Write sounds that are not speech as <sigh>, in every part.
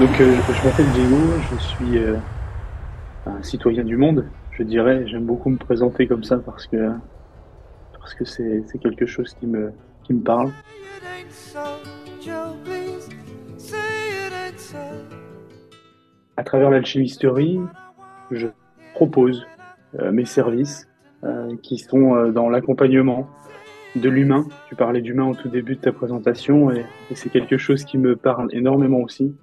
Donc euh, je m'appelle Diego, je suis euh, un citoyen du monde, je dirais. J'aime beaucoup me présenter comme ça parce que parce que c'est c'est quelque chose qui me qui me parle. À travers l'alchimisterie, je propose euh, mes services qui sont dans l'accompagnement de l'humain. Tu parlais d'humain au tout début de ta présentation et c'est quelque chose qui me parle énormément aussi.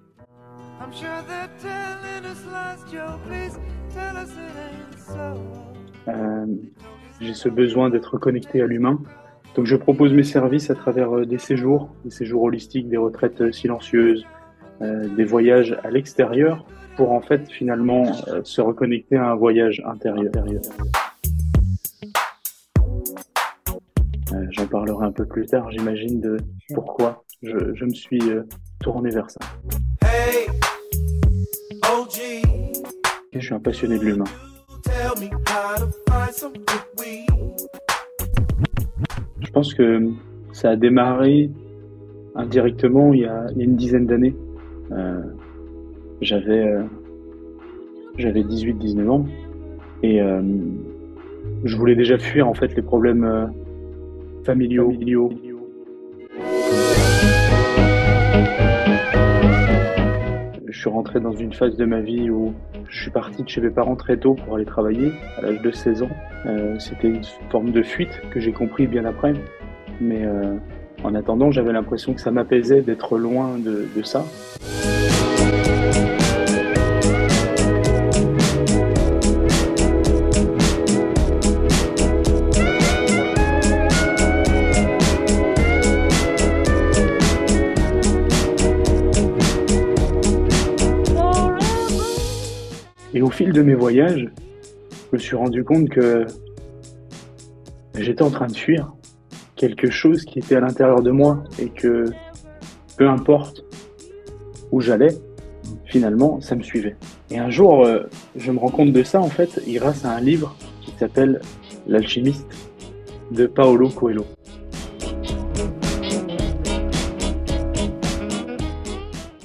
Euh, J'ai ce besoin d'être connecté à l'humain. Donc je propose mes services à travers euh, des séjours, des séjours holistiques, des retraites euh, silencieuses, euh, des voyages à l'extérieur pour en fait finalement euh, se reconnecter à un voyage intérieur. Euh, J'en parlerai un peu plus tard, j'imagine, de pourquoi je, je me suis tourné vers ça. Hey, je suis un passionné de l'humain. Je pense que ça a démarré indirectement il y a, il y a une dizaine d'années. Euh, j'avais euh, j'avais 18-19 ans et euh, je voulais déjà fuir en fait les problèmes euh, familiaux. familiaux. Suis rentré dans une phase de ma vie où je suis parti de chez mes parents très tôt pour aller travailler à l'âge de 16 ans. Euh, C'était une forme de fuite que j'ai compris bien après. Mais euh, en attendant, j'avais l'impression que ça m'apaisait d'être loin de ça. De mes voyages, je me suis rendu compte que j'étais en train de fuir quelque chose qui était à l'intérieur de moi et que peu importe où j'allais, finalement, ça me suivait. Et un jour, euh, je me rends compte de ça, en fait, grâce à un livre qui s'appelle L'alchimiste de Paolo Coelho.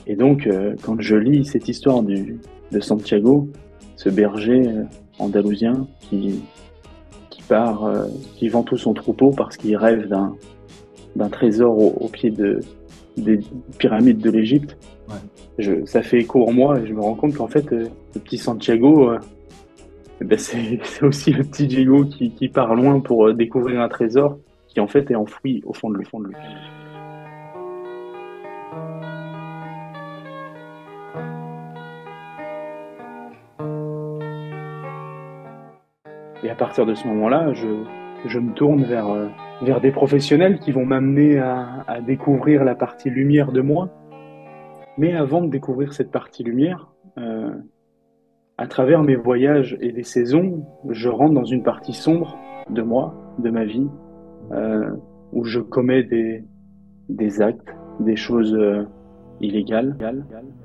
Et donc, euh, quand je lis cette histoire du, de Santiago, ce berger euh, andalousien qui, qui part, euh, qui vend tout son troupeau parce qu'il rêve d'un d'un trésor au, au pied de, des pyramides de l'Égypte, Ouais. je, ça fait écho en moi et je me rends compte qu'en fait, euh, le petit Santiago, euh, eh ben, c'est <laughs> c'est aussi le petit Diego qui, qui part loin pour découvrir un trésor qui en fait est enfoui au fond de, le fond de lui. Et à partir de ce moment-là, je, je me tourne vers, euh, vers des professionnels qui vont m'amener à, à découvrir la partie lumière de moi. Mais avant de découvrir cette partie lumière, euh, à travers mes voyages et des saisons, je rentre dans une partie sombre de moi, de ma vie, euh, où je commets des, des actes, des choses euh, illégales. Les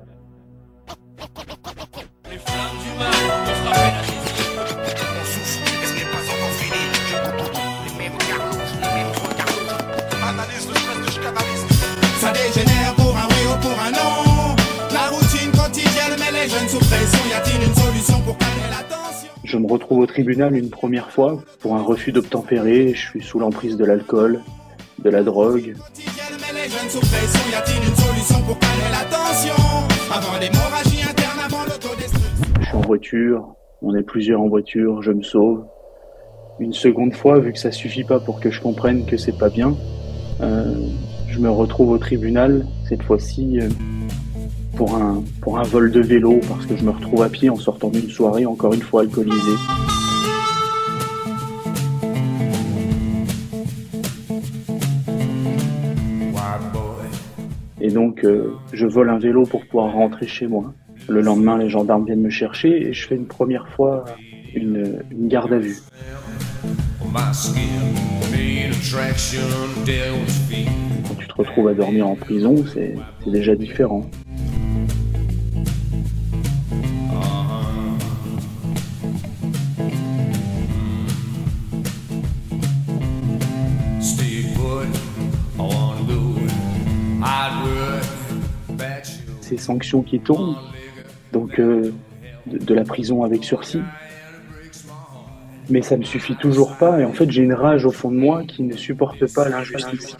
Je me retrouve au tribunal une première fois pour un refus d'obtempérer. Je suis sous l'emprise de l'alcool, de la drogue. Je suis en voiture, on est plusieurs en voiture, je me sauve. Une seconde fois, vu que ça suffit pas pour que je comprenne que c'est pas bien, euh, je me retrouve au tribunal, cette fois-ci euh, pour un, pour un vol de vélo, parce que je me retrouve à pied en sortant d'une soirée, encore une fois alcoolisée. Et donc, euh, je vole un vélo pour pouvoir rentrer chez moi. Le lendemain, les gendarmes viennent me chercher et je fais une première fois une, une garde à vue. Quand tu te retrouves à dormir en prison, c'est déjà différent. Ces sanctions qui tournent, donc euh, de, de la prison avec sursis. Mais ça me suffit toujours pas, et en fait j'ai une rage au fond de moi qui ne supporte pas l'injustice.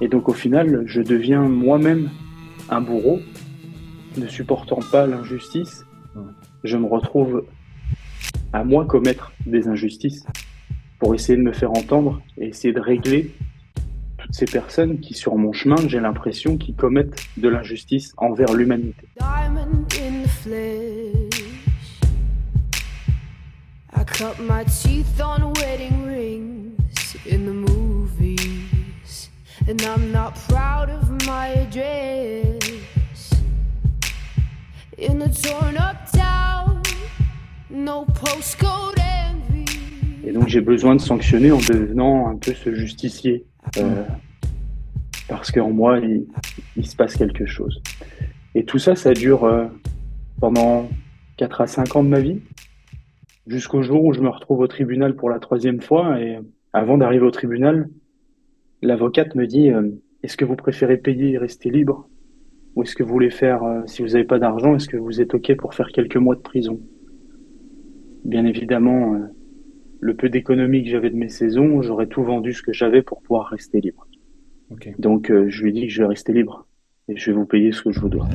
Et donc au final, je deviens moi-même un bourreau, ne supportant pas l'injustice. Je me retrouve à moi commettre des injustices pour essayer de me faire entendre et essayer de régler toutes ces personnes qui, sur mon chemin, j'ai l'impression, qui commettent de l'injustice envers l'humanité. And I'm not proud of my address. In a torn up town. Et donc j'ai besoin de sanctionner en devenant un peu ce justicier. Euh, parce qu'en moi, il, il se passe quelque chose. Et tout ça, ça dure euh, pendant 4 à 5 ans de ma vie, jusqu'au jour où je me retrouve au tribunal pour la troisième fois. Et avant d'arriver au tribunal, l'avocate me dit, euh, est-ce que vous préférez payer et rester libre? Ou est-ce que vous voulez faire, si vous n'avez pas d'argent, est-ce que vous êtes OK pour faire quelques mois de prison? Bien évidemment, euh, le peu d'économie que j'avais de mes saisons, j'aurais tout vendu ce que j'avais pour pouvoir rester libre. Ok. Donc euh, je lui ai dit que je vais rester libre et je vais vous payer ce que je vous dois.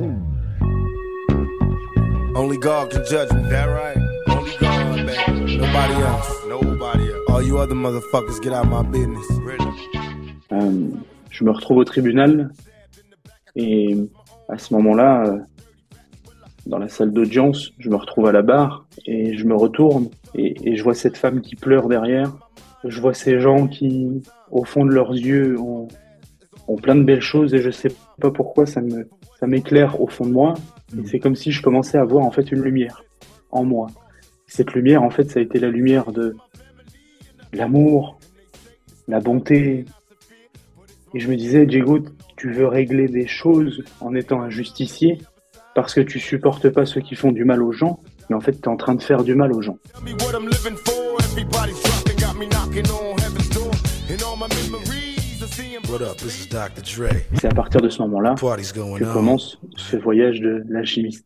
Only God can judge me. That right. Only God, baby. Nobody else. Nobody else. All you other motherfuckers get out my business. Euh, je me retrouve au tribunal et à ce moment-là, euh, dans la salle d'audience, je me retrouve à la barre et je me retourne et, et je vois cette femme qui pleure derrière. Je vois ces gens qui, au fond de leurs yeux, ont, ont plein de belles choses et je sais pas pourquoi ça me ça m'éclaire au fond de moi. Et c'est comme si je commençais à voir en fait une lumière en moi. Cette lumière, en fait, ça a été la lumière de l'amour, la bonté. Et je me disais, Diego, tu veux régler des choses en étant un justicier? Parce que tu supportes pas ceux qui font du mal aux gens, mais en fait, tu es en train de faire du mal aux gens. C'est à partir de ce moment-là que commence ce voyage de l'alchimiste.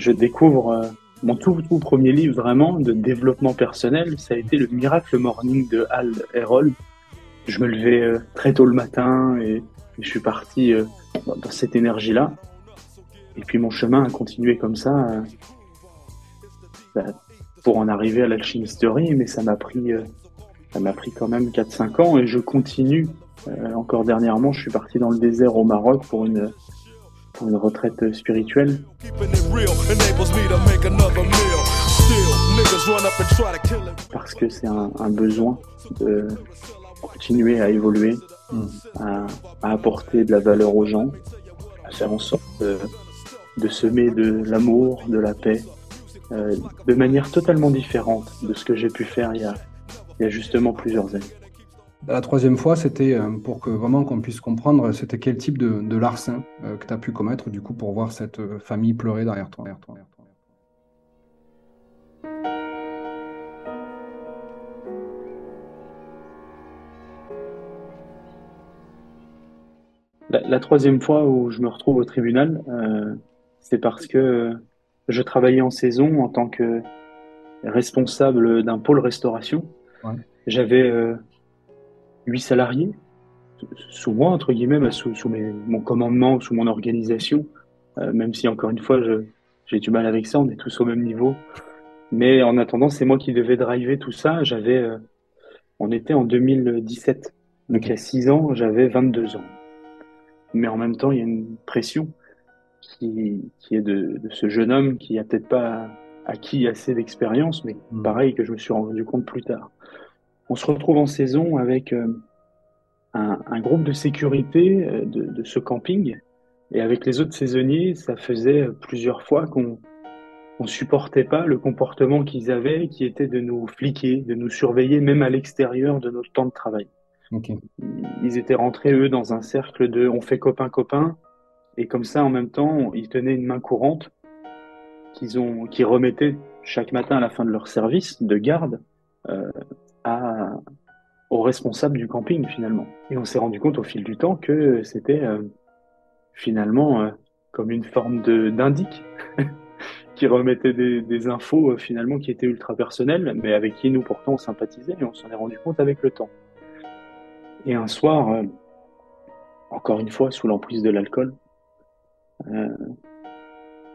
Je découvre euh, mon tout, tout premier livre vraiment de développement personnel, ça a été le Miracle Morning de Hal Errol. Je me levais euh, très tôt le matin et, je suis parti euh, dans, cette énergie-là. Et puis mon chemin a continué comme ça bah, pour en arriver à l'alchimisterie, mais ça m'a pris, ça m'a pris quand même 4-5 ans et je continue. Encore dernièrement, je suis parti dans le désert au Maroc pour une, pour une retraite spirituelle. Parce que c'est un, un besoin de continuer à évoluer, à, à apporter de la valeur aux gens, à faire en sorte de, de semer de l'amour, de la paix, euh, de manière totalement différente de ce que j'ai pu faire il y a, il y a justement plusieurs années. La troisième fois, c'était euh, pour que vraiment qu'on puisse comprendre c'était quel type de, de larcin euh, que tu as pu commettre, du coup, pour voir cette euh, famille pleurer derrière toi. derrière toi, derrière toi. La, la troisième fois où je me retrouve au tribunal, euh, c'est parce que je travaillais en saison en tant que responsable d'un pôle restauration. Ouais. J'avais euh, huit salariés sous moi, entre guillemets, sous, sous mes- mon commandement, sous mon organisation, euh, même si encore une fois, j'ai du mal avec ça, on est tous au même niveau. Mais en attendant, c'est moi qui devais driver tout ça. J'avais, euh, on était en 2017, donc il y a six ans, j'avais 22 ans. Mais en même temps, il y a une pression qui, qui est de, de ce jeune homme qui a peut-être pas acquis assez d'expérience, mais Mm. pareil que je me suis rendu compte plus tard. On se retrouve en saison avec euh, un, un groupe de sécurité euh, de, de ce camping. Et avec les autres saisonniers, ça faisait plusieurs fois qu'on on supportait pas le comportement qu'ils avaient, qui était de nous fliquer, de nous surveiller, même à l'extérieur de notre temps de travail. Ils étaient rentrés, eux, dans un cercle de on fait copain-copain, et comme ça, en même temps, ils tenaient une main courante qu'ils ont, qui remettaient chaque matin à la fin de leur service de garde euh, à, aux responsables du camping, finalement. Et on s'est rendu compte au fil du temps que c'était euh, finalement euh, comme une forme d'indic <laughs> qui remettait des, des infos euh, finalement qui étaient ultra personnelles, mais avec qui nous pourtant on sympathisait et on s'en est rendu compte avec le temps. Et un soir, encore une fois sous l'emprise de l'alcool,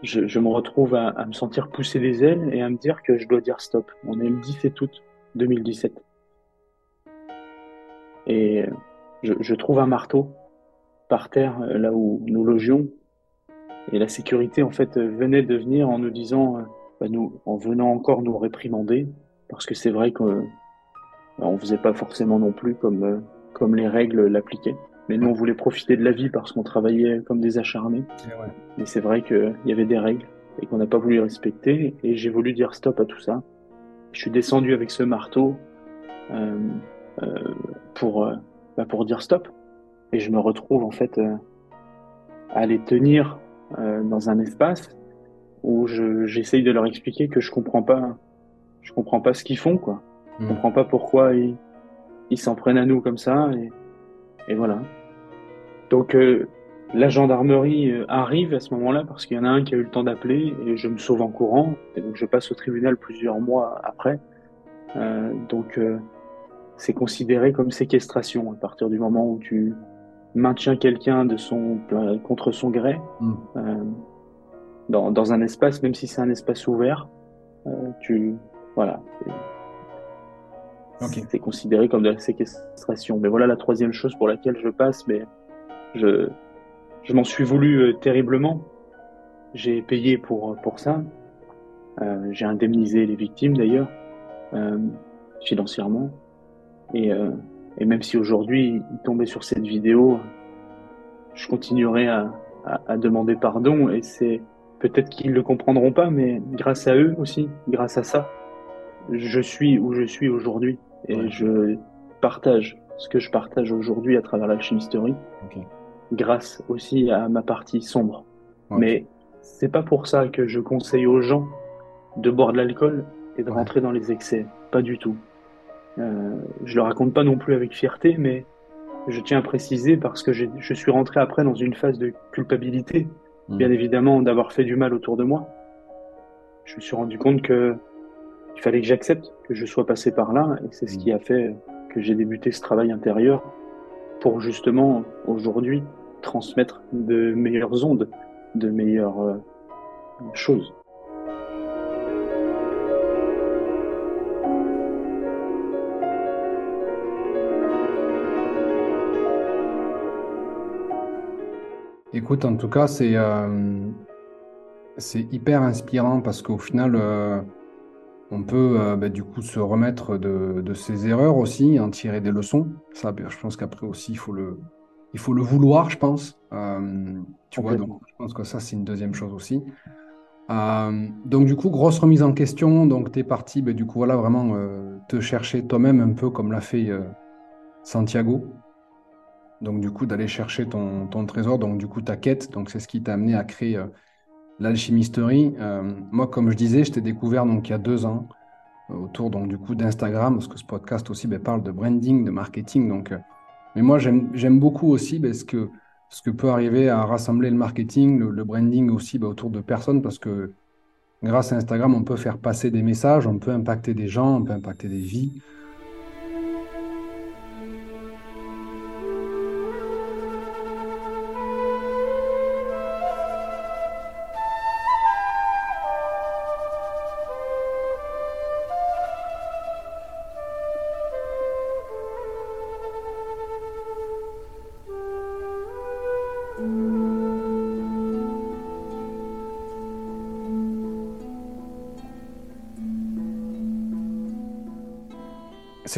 je, je me retrouve à, à me sentir pousser des ailes et à me dire que je dois dire stop. On est le 17 août 2017. Et euh, je, je trouve un marteau par terre euh, là où nous logions et la sécurité, en fait, euh, venait de venir en nous disant, bah, nous, en venant encore nous réprimander, parce que c'est vrai qu'on bah, on faisait pas forcément non plus comme, comme les règles l'appliquaient. Mais nous, on voulait profiter de la vie parce qu'on travaillait comme des acharnés. Mais c'est vrai qu'il y avait des règles et qu'on n'a pas voulu respecter. Et j'ai voulu dire stop à tout ça. Je suis descendu avec ce marteau euh, euh, pour, euh, bah, pour dire stop. Et je me retrouve en fait à les tenir dans un espace où je, j'essaye de leur expliquer que je comprends pas, je comprends pas ce qu'ils font, quoi. Je Mm. comprends pas pourquoi ils, ils s'en prennent à nous comme ça, et, et voilà. Donc la gendarmerie euh, arrive à ce moment-là parce qu'il y en a un qui a eu le temps d'appeler et je me sauve en courant, et donc je passe au tribunal plusieurs mois après. Euh, donc euh, c'est considéré comme séquestration à partir du moment où tu maintiens quelqu'un de son contre son gré Mm. euh, dans, dans un espace, même si c'est un espace ouvert, tu voilà, c'est considéré comme de la séquestration. Mais voilà la troisième chose pour laquelle je passe, mais je je m'en suis voulu euh, terriblement. J'ai payé pour pour ça. Euh, j'ai indemnisé les victimes d'ailleurs euh, financièrement. Et euh, et même si aujourd'hui il tombait sur cette vidéo, je continuerai à, à, à demander pardon et c'est peut-être qu'ils le comprendront pas, mais grâce à eux aussi, grâce à ça, je suis où je suis aujourd'hui et Ouais. je partage ce que je partage aujourd'hui à travers l'alchimisterie, Ok. Grâce aussi à ma partie sombre. Ouais. Mais c'est pas pour ça que je conseille aux gens de boire de l'alcool et de Ouais. rentrer dans les excès, pas du tout. Euh, je le raconte pas non plus avec fierté, mais je tiens à préciser parce que je suis rentré après dans une phase de culpabilité, Mm. bien évidemment, d'avoir fait du mal autour de moi. Je me suis rendu compte que il fallait que j'accepte que je sois passé par là, et c'est ce Mm. qui a fait que j'ai débuté ce travail intérieur pour justement aujourd'hui transmettre de meilleures ondes, de meilleures euh, choses. Écoute, en tout cas, c'est euh, hyper inspirant parce qu'au final, euh, on peut bah, du coup se remettre de, de ses erreurs aussi, en tirer des leçons. Ça, ben, je pense qu'après aussi, il faut le, il faut le vouloir, je pense. Euh, tu vois, donc je pense que ça, c'est une deuxième chose aussi. Euh, donc du coup, grosse remise en question. Donc tu es parti, ben, du coup, voilà, vraiment euh, te chercher toi-même un peu comme l'a fait Santiago. Donc du coup, d'aller chercher ton, ton trésor, donc du coup, ta quête. Donc c'est ce qui t'a amené à créer l'alchimisterie. Moi, comme je disais, je t'ai découvert donc il y a deux ans autour donc du coup d'Instagram, parce que ce podcast aussi ben, parle de branding, de marketing. Donc, mais moi, j'aime beaucoup aussi ben, ce que peut arriver à rassembler le marketing, le, le branding aussi ben, autour de personnes, parce que grâce à Instagram, on peut faire passer des messages, on peut impacter des gens, on peut impacter des vies.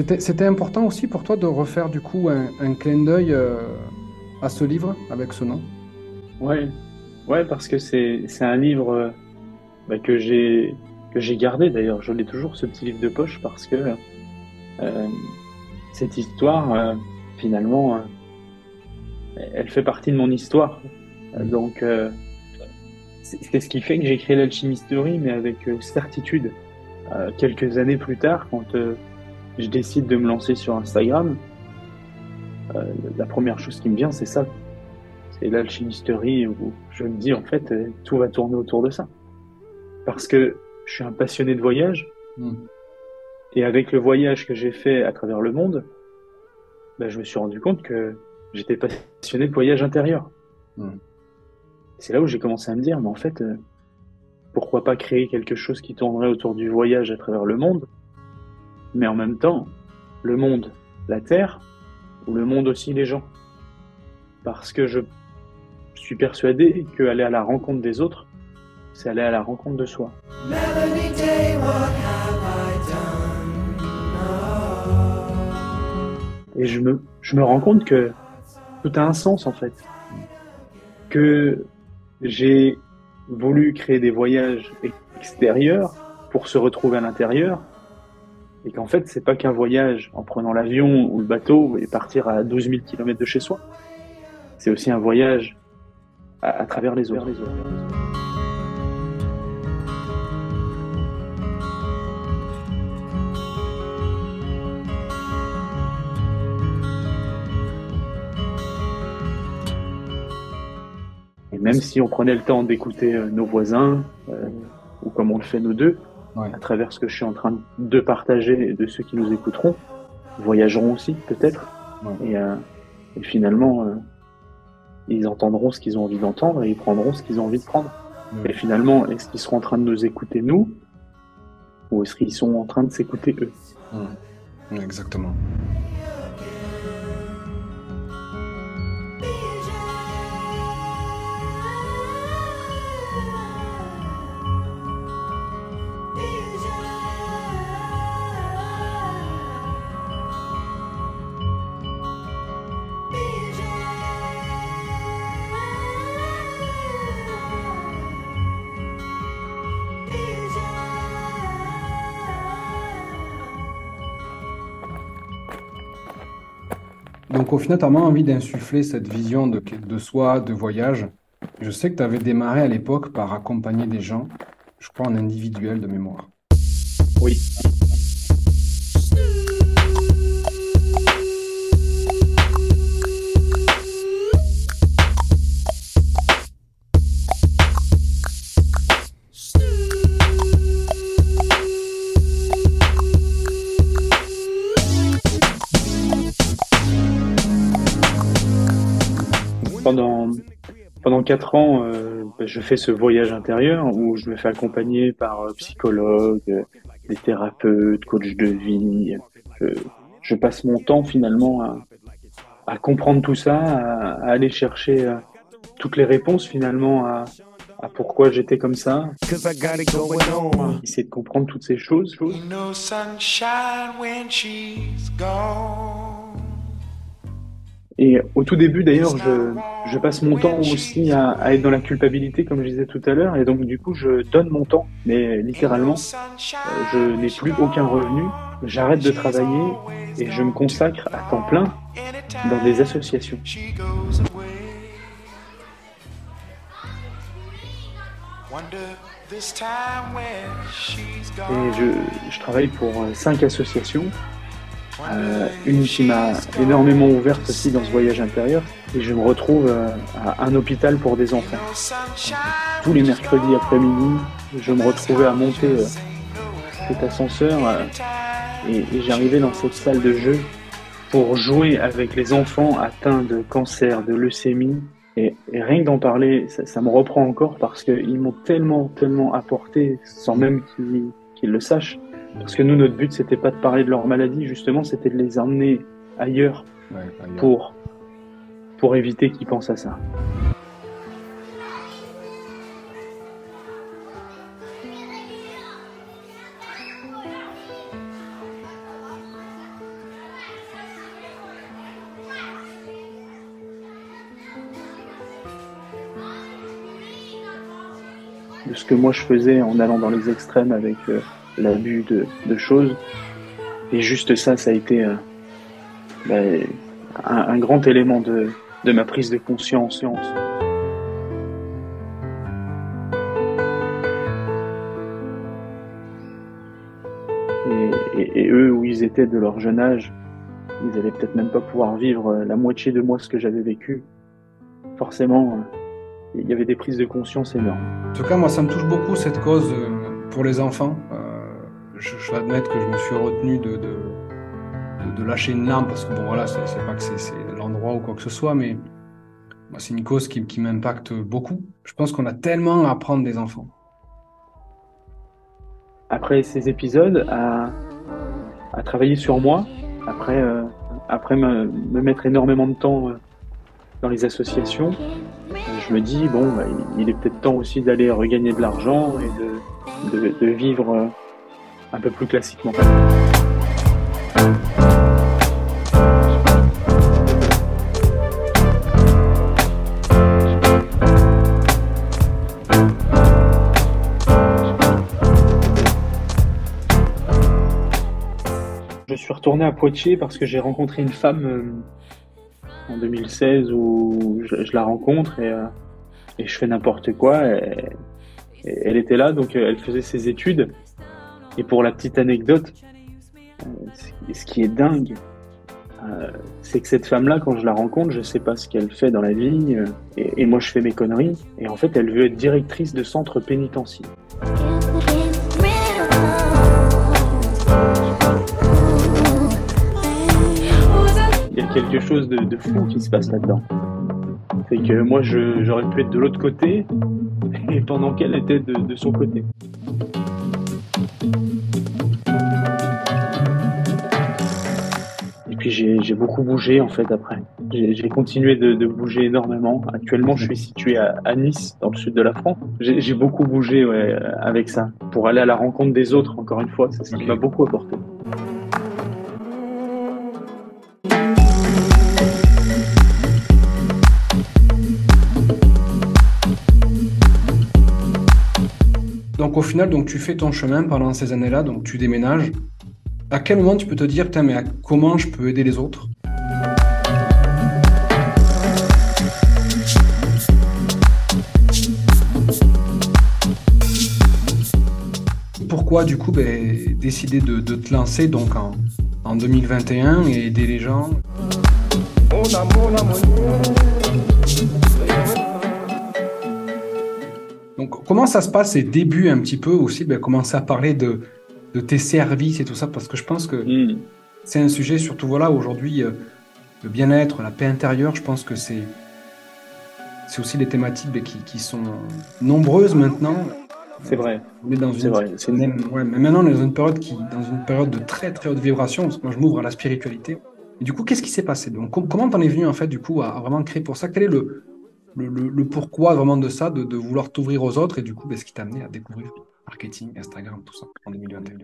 C'était, important aussi pour toi de refaire du coup un, un clin d'œil euh, à ce livre avec ce nom? Ouais, ouais, parce que c'est c'est un livre euh, bah, que j'ai que j'ai gardé d'ailleurs. Je l'ai toujours ce petit livre de poche parce que euh, cette histoire, euh, finalement, elle fait partie de mon histoire. Euh, Donc, c'est ce qui fait que j'ai créé l'alchimisterie, mais avec certitude. Quelques années plus tard, quand je décide de me lancer sur Instagram, euh, la première chose qui me vient, c'est ça. C'est l'alchimisterie où je me dis, en fait, euh, tout va tourner autour de ça. Parce que je suis un passionné de voyage, Mm. et avec le voyage que j'ai fait à travers le monde, bah, je me suis rendu compte que j'étais passionné de voyage intérieur. Mm. C'est là où j'ai commencé à me dire, mais en fait, euh, pourquoi pas créer quelque chose qui tournerait autour du voyage à travers le monde, mais en même temps, le monde, la Terre, ou le monde aussi les gens. Parce que je suis persuadé qu'aller à la rencontre des autres, c'est aller à la rencontre de soi. Et je me, je me rends compte que tout a un sens en fait. Que j'ai voulu créer des voyages extérieurs pour se retrouver à l'intérieur. Et qu'en fait, c'est pas qu'un voyage en prenant l'avion ou le bateau et partir à 12 000 km de chez soi. C'est aussi un voyage à, travers les autres. Et même si on prenait le temps d'écouter euh, nos voisins, euh, ou comme on le fait nous deux, Ouais. à travers ce que je suis en train de partager et de ceux qui nous écouteront, voyageront aussi peut-être. Ouais. Et, euh, et finalement, euh, ils entendront ce qu'ils ont envie d'entendre et ils prendront ce qu'ils ont envie de prendre. Ouais. Et finalement, est-ce qu'ils seront en train de nous écouter nous ou est-ce qu'ils sont en train de s'écouter eux? Exactement. As vraiment envie d'insuffler cette vision de, de soi, de voyage. Je sais que tu avais démarré à l'époque par accompagner des gens, je crois en individuel de mémoire. Oui. 4 ans, euh, je fais ce voyage intérieur où je me fais accompagner par euh, psychologues, des thérapeutes, coach de vie. Euh, je, passe mon temps finalement à, comprendre tout ça, à, aller chercher toutes les réponses finalement à, pourquoi j'étais comme ça. Essayer de comprendre toutes ces choses. Et au tout début, d'ailleurs, je, passe mon temps aussi à, être dans la culpabilité, comme je disais tout à l'heure, et donc du coup, je donne mon temps, mais littéralement, euh, je n'ai plus aucun revenu, j'arrête de travailler et je me consacre à temps plein dans des associations. Et je travaille pour euh, cinq associations, euh, une qui m'a énormément ouverte aussi dans ce voyage intérieur, et je me retrouve euh, à un hôpital pour des enfants. Tous les mercredis après-midi, je me retrouvais à monter euh, cet ascenseur euh, et, j'arrivais dans cette salle de jeu pour jouer avec les enfants atteints de cancer, de leucémie. Et, rien que d'en parler, ça, me reprend encore parce qu'ils m'ont tellement, tellement apporté sans même qu'ils le sachent. Parce que nous, notre but, c'était pas de parler de leur maladie, justement, c'était de les emmener ailleurs Ouais, ailleurs. pour, pour éviter qu'ils pensent à ça. de ce que moi je faisais en allant dans les extrêmes avec euh, l'abus de, choses. Et juste ça, ça a été euh, ben, un, grand élément de, ma prise de conscience. Et, eux, où ils étaient de leur jeune âge, ils allaient peut-être même pas pouvoir vivre euh, la moitié de moi ce que j'avais vécu. Forcément, euh, il y avait des prises de conscience énormes. En tout cas, moi, ça me touche beaucoup cette cause pour les enfants. Je, je vais admettre que je me suis retenu de, de, de- lâcher une larme parce que bon, voilà, c'est pas que c'est l'endroit ou quoi que ce soit, mais moi, c'est une cause qui, qui m'impacte beaucoup. Je pense qu'on a tellement à apprendre des enfants. après ces épisodes à, à travailler sur moi, après, euh, après me, me mettre énormément de temps euh, dans les associations, je me dis, bon, bah, il- est peut-être temps aussi d'aller regagner de l'argent et de, de, de vivre euh, un peu plus classiquement. Je suis retourné à Poitiers parce que j'ai rencontré une femme euh, en 2016 où je, la rencontre et, euh, et je fais n'importe quoi. Elle était là, donc euh, elle faisait ses études. Et pour la petite anecdote, euh, ce- qui est dingue, euh, c'est que cette femme-là, quand je la rencontre, je sais pas ce qu'elle fait dans la vie, euh, et, moi je fais mes conneries. Et en fait, elle veut être directrice de centre pénitentiaire. Il y a quelque chose de, fou qui se passe là-dedans. C'est que moi, j'aurais pu être de l'autre côté, <laughs> et pendant qu'elle était de son côté. J'ai beaucoup bougé en fait après. J'ai continué de, bouger énormément. Actuellement, je suis situé à, Nice, dans le sud de la France. J'ai beaucoup bougé euh, avec ça, pour aller à la rencontre des autres. Encore une fois, c'est ce qui m'a beaucoup apporté. Donc au final, donc tu fais ton chemin pendant ces années-là, donc tu déménages. À quel moment tu peux te dire, mais comment je peux aider les autres? Pourquoi du coup ben, décider de, te lancer donc en, en 2021 et aider les gens? Donc, comment ça se passe ces débuts un petit peu aussi ben, Commencer à parler de, de tes services et tout ça, parce que je pense que Hmm. c'est un sujet, surtout voilà, aujourd'hui, euh, le bien-être, la paix intérieure, je pense que c'est c'est aussi des thématiques ben, qui, qui sont nombreuses maintenant. C'est vrai, On est dans une, vrai. Même, ouais, mais maintenant, on est dans une période qui, dans une période de très très haute vibration. Parce que moi, je m'ouvre à la spiritualité. Et du coup, qu'est-ce qui s'est passé? Donc, com- comment t'en es venu en fait du coup à, à vraiment créer pour ça? Quel est le, le, le- le pourquoi vraiment de ça, de, de vouloir t'ouvrir aux autres et du coup, ben, ce qui t'a amené à découvrir? Marketing, Instagram, tout ça en 2021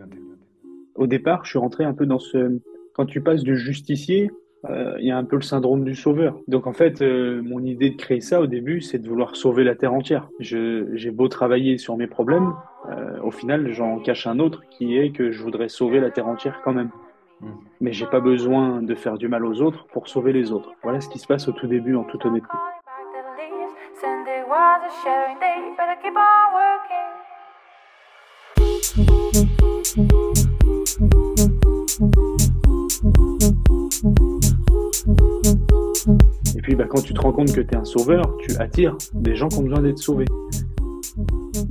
Au départ, je suis rentré un peu dans ce. Quand tu passes du justicier, euh, il y a un peu le syndrome du sauveur. Donc en fait, euh, mon idée de créer ça au début, c'est de vouloir sauver la terre entière. J'ai beau travailler sur mes problèmes, euh, au final, j'en cache un autre qui est que je voudrais sauver la terre entière quand même. Mm. Mais j'ai pas besoin de faire du mal aux autres pour sauver les autres. Voilà ce qui se passe au tout début, en toute honnêteté. Et puis bah, quand tu te rends compte que tu es un sauveur, tu attires des gens qui ont besoin d'être sauvés.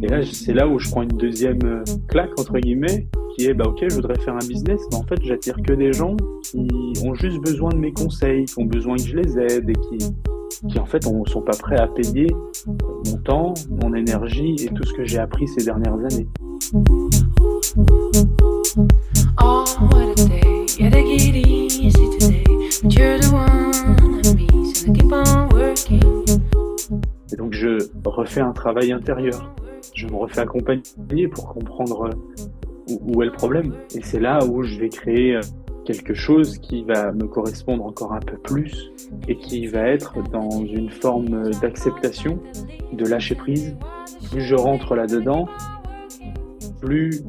Et là, c'est là où je prends une deuxième euh, claque, entre guillemets, qui est, bah ok, je voudrais faire un business, mais en fait, j'attire que des gens qui ont juste besoin de mes conseils, qui ont besoin que je les aide et qui, qui en fait, ne sont pas prêts à payer mon temps, mon énergie et tout ce que j'ai appris ces dernières années. Oh, what a day, yeah, take it easy today. But you're the one I mean, so keep on working. Et donc je refais un travail intérieur. Je me refais accompagner pour comprendre euh, où, où est le problème. Et c'est là où je vais créer euh, quelque chose qui va me correspondre encore un peu plus et qui va être dans une forme d'acceptation, de lâcher prise. Plus je rentre là-dedans, plus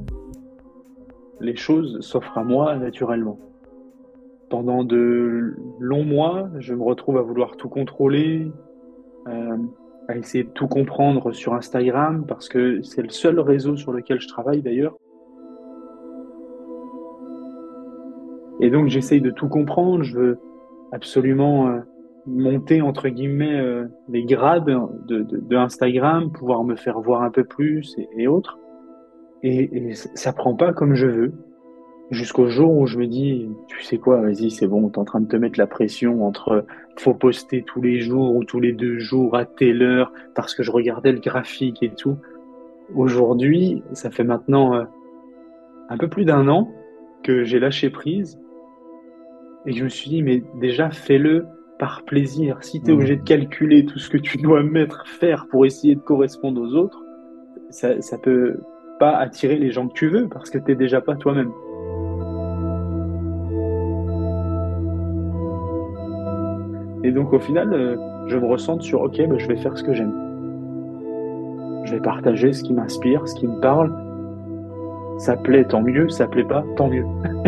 les choses s'offrent à moi naturellement. Pendant de longs mois, je me retrouve à vouloir tout contrôler, euh, à essayer de tout comprendre sur Instagram, parce que c'est le seul réseau sur lequel je travaille d'ailleurs. Et donc j'essaye de tout comprendre, je veux absolument euh, monter entre guillemets euh, les grades de, Instagram, pouvoir me faire voir un peu plus et, et autres. Et, et ça prend pas comme je veux. Jusqu'au jour où je me dis, tu sais quoi, vas-y, c'est bon, t'es en train de te mettre la pression entre faut poster tous les jours ou tous les deux jours à telle heure parce que je regardais le graphique et tout. Aujourd'hui, ça fait maintenant euh, un peu plus d'un an que j'ai lâché prise et je me suis dit, mais déjà fais-le par plaisir. Si tu es Mhm. obligé de calculer tout ce que tu dois mettre, faire pour essayer de correspondre aux autres, ça, ça peut pas attirer les gens que tu veux parce que t'es déjà pas toi-même. Et donc au final, euh, je me ressens sur ok, bah, je vais faire ce que j'aime. Je vais partager ce qui m'inspire, ce qui me parle. Ça plaît, tant mieux. Ça plaît pas, tant mieux.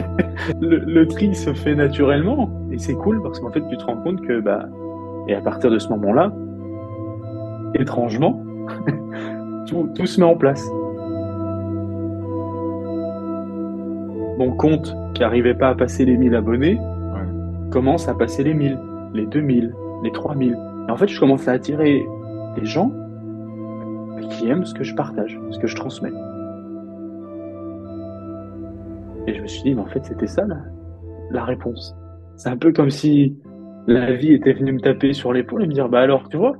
<laughs> le, le tri se fait naturellement et c'est cool parce qu'en fait tu te rends compte que bah et à partir de ce moment-là, étrangement, <laughs> tout, tout se met en place. Mon compte qui arrivait pas à passer les 1000 abonnés commence à passer les 1000, les 2000, les 3000. Et en fait, je commence à attirer des gens qui aiment ce que je partage, ce que je transmets. Et je me suis dit, mais en fait, c'était ça la, la réponse. C'est un peu comme si la vie était venue me taper sur l'épaule et me dire, bah alors, tu vois,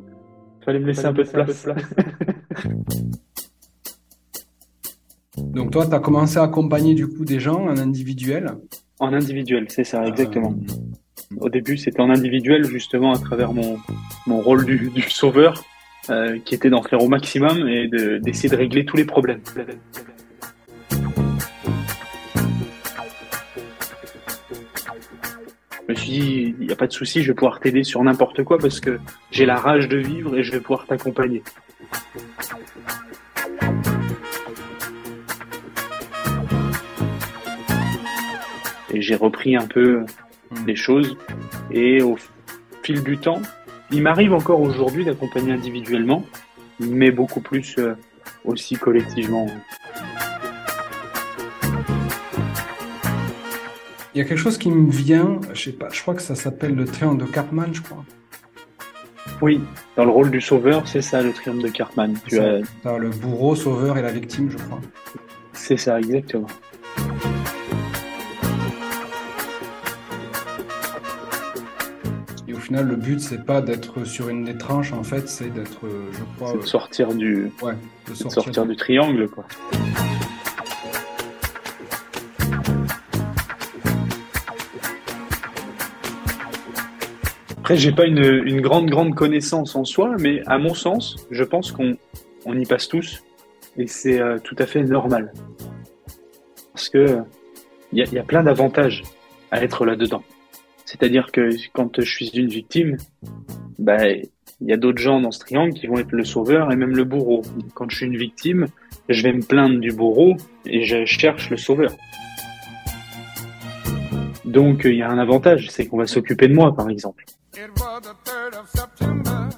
fallait me laisser un peu de place. <laughs> Donc toi, tu as commencé à accompagner du coup des gens en individuel? En individuel, c'est ça, exactement. Au début, c'était en individuel, justement, à travers mon, mon rôle du, du sauveur, euh, qui était d'en faire au maximum et de- d'essayer de régler tous les problèmes. Je me suis dit, il n'y a pas de souci, je vais pouvoir t'aider sur n'importe quoi parce que j'ai la rage de vivre et je vais pouvoir t'accompagner. Et j'ai repris un peu les choses et au fil du temps, il m'arrive encore aujourd'hui d'accompagner individuellement, mais beaucoup plus euh, aussi collectivement. Il y a quelque chose qui me vient, je sais pas, je crois que ça s'appelle le triangle de Cartman, je crois. Oui, dans le rôle du sauveur, c'est ça le triomphe de Cartman. Tu as... le bourreau, sauveur et la victime, je crois. C'est ça, exactement. Et au final, le but, c'est pas d'être sur une des tranches, en fait, c'est d'être, euh, je crois, C'est de sortir du, ouais, de c'est de sortir. sortir du triangle, quoi. Après, j'ai pas une, grande, grande connaissance en soi, mais à mon sens, je pense qu'on on y passe tous, et c'est euh, tout à fait normal. Parce que il y y a plein d'avantages à être là-dedans. C'est-à-dire que quand je suis une victime, bah, il y a d'autres gens dans ce triangle qui vont être le sauveur et même le bourreau. Quand je suis une victime, je vais me plaindre du bourreau et je cherche le sauveur. Donc il y a un avantage, c'est qu'on va s'occuper de moi, par exemple. It was the 3rd of September.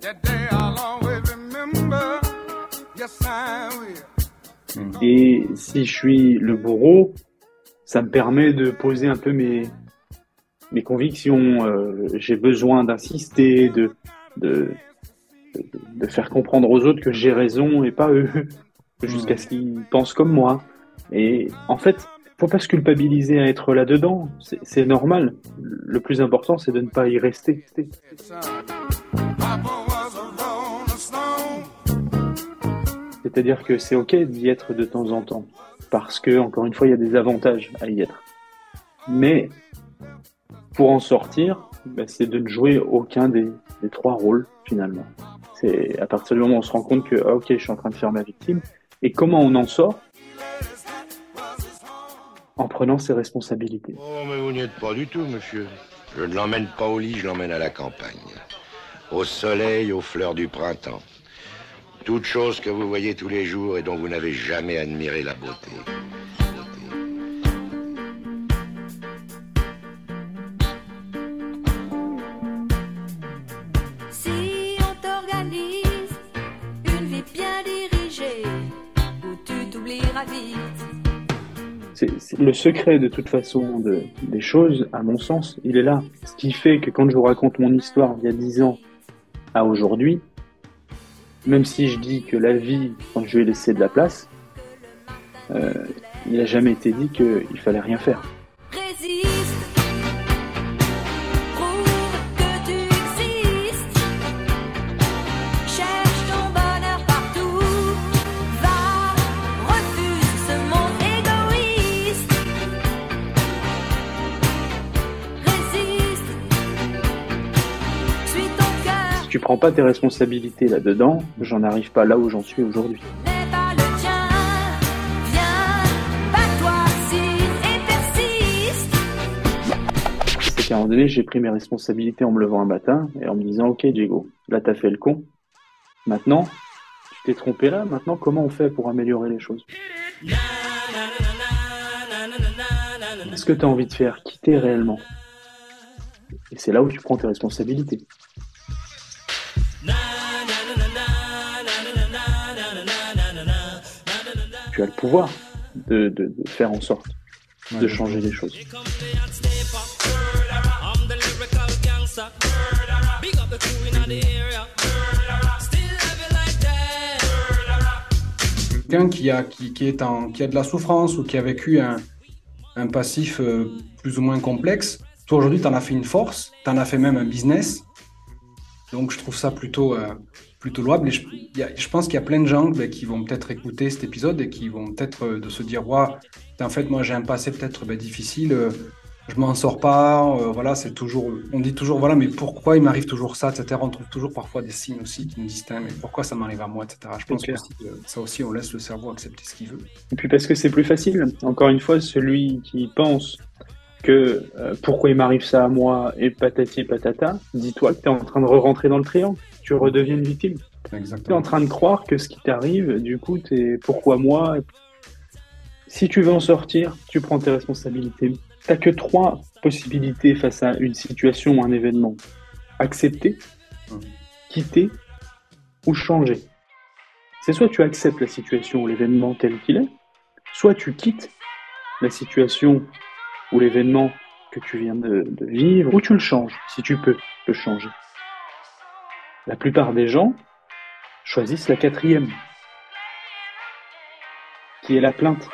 That day I'll always remember. Yes, I will. Et si je suis le bourreau, ça me permet de poser un peu mes, mes convictions. euh, J'ai besoin d'insister, de, de, de, de faire comprendre aux autres que j'ai raison et pas eux, <laughs> jusqu'à ce qu'ils pensent comme moi. Et en fait, faut pas se culpabiliser à être là-dedans. C'est normal. Le plus important, c'est de ne pas y rester. C'est-à-dire que c'est ok d'y être de temps en temps, parce que encore une fois, il y a des avantages à y être. Mais pour en sortir, bah, c'est de ne jouer aucun des, des trois rôles finalement. C'est à partir du moment où on se rend compte que ah, ok, je suis en train de faire ma victime. Et comment on en sort? En prenant ses responsabilités. Oh, mais vous n'y êtes pas du tout, monsieur. Je ne l'emmène pas au lit, je l'emmène à la campagne. Au soleil, aux fleurs du printemps. Toute chose que vous voyez tous les jours et dont vous n'avez jamais admiré la beauté. C'est le secret de toute façon de- des choses, à mon sens, il est là. Ce qui fait que quand je vous raconte mon histoire d'il y a 10 ans à aujourd'hui, même si je dis que la vie, quand je lui ai laissé de la place, euh, il n'a jamais été dit qu'il fallait rien faire. Tu prends pas tes responsabilités là-dedans, j'en arrive pas là où j'en suis aujourd'hui. C'est qu'à un moment donné, j'ai pris mes responsabilités en me levant un matin et en me disant, ok, Diego, là t'as fait le con. Maintenant, tu t'es trompé là. Maintenant, comment on fait pour améliorer les choses? Qu'est-ce que tu as envie de faire Quitter réellement? Et c'est là où tu prends tes responsabilités. Tu as le pouvoir de, de- de faire en sorte de changer les choses. Quelqu'un qui a, qui, qui est en, qui a de la souffrance ou qui a vécu un, un passif euh, plus ou moins complexe, toi aujourd'hui, tu en as fait une force, tu en as fait même un business. Donc je trouve ça plutôt, euh, plutôt louable. Et je, il y a- je pense qu'il y a plein de gens ben, qui vont peut-être écouter cet épisode et qui vont peut-être euh, de se dire Ouah, en fait, moi j'ai un passé peut-être ben, difficile, euh, je m'en sors pas. euh, voilà, c'est toujours, on dit toujours voilà, mais pourquoi il m'arrive toujours ça, etc. On trouve toujours parfois des signes aussi qui nous disent Tiens, mais pourquoi ça m'arrive à moi, etc. Je pense que ça aussi, on laisse le cerveau accepter ce qu'il veut. Et puis parce que c'est plus facile. Encore une fois, celui qui pense que euh, pourquoi il m'arrive ça à moi et patati patata, dis-toi que tu es en train de re-rentrer dans le triangle. Tu redeviens une victime. Tu es en train de croire que ce qui t'arrive, du coup, t'es pourquoi moi? Si tu veux en sortir, tu prends tes responsabilités. T'as que trois possibilités face à une situation ou un événement. Accepter, quitter ou changer. C'est soit tu acceptes la situation ou l'événement tel qu'il est, soit tu quittes la situation ou l'événement que tu viens de, de vivre, ou tu le changes, si tu peux le changer. La plupart des gens choisissent la quatrième, qui est la plainte.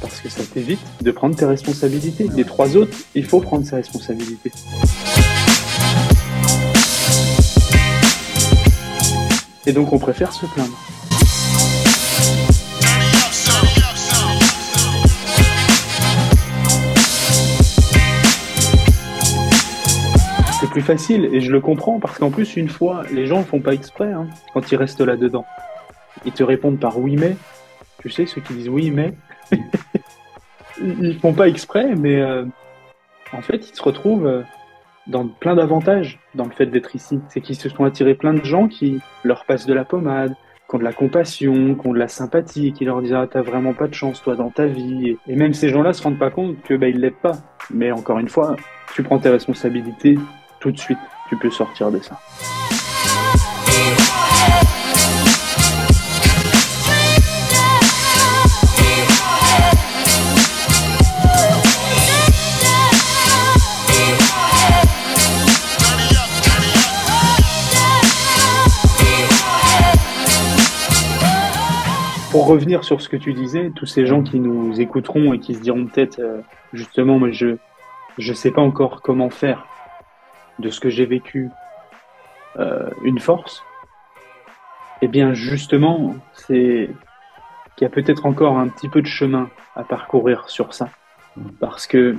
Parce que ça t'évite de prendre tes responsabilités. Les trois autres, il faut prendre ses responsabilités. Et donc on préfère se plaindre. Plus facile et je le comprends parce qu'en plus une fois les gens ne font pas exprès hein, quand ils restent là dedans. Ils te répondent par oui mais. Tu sais ceux qui disent oui mais. <laughs> ils font pas exprès mais euh, en fait ils se retrouvent euh, dans plein d'avantages dans le fait d'être ici. C'est qu'ils se sont attirés plein de gens qui leur passent de la pommade, qui ont de la compassion, qui ont de la sympathie, qui leur disent ah t'as vraiment pas de chance toi dans ta vie. Et, et même ces gens-là se rendent pas compte que bah ils l'aident pas. Mais encore une fois, tu prends tes responsabilités tout de suite. Tu peux sortir de ça. Pour revenir sur ce que tu disais, tous ces gens qui nous écouteront et qui se diront peut-être euh, justement, moi je je sais pas encore comment faire de ce que j'ai vécu euh, une force. Eh bien justement, c'est qu'il y a peut-être encore un petit peu de chemin à parcourir sur ça, parce que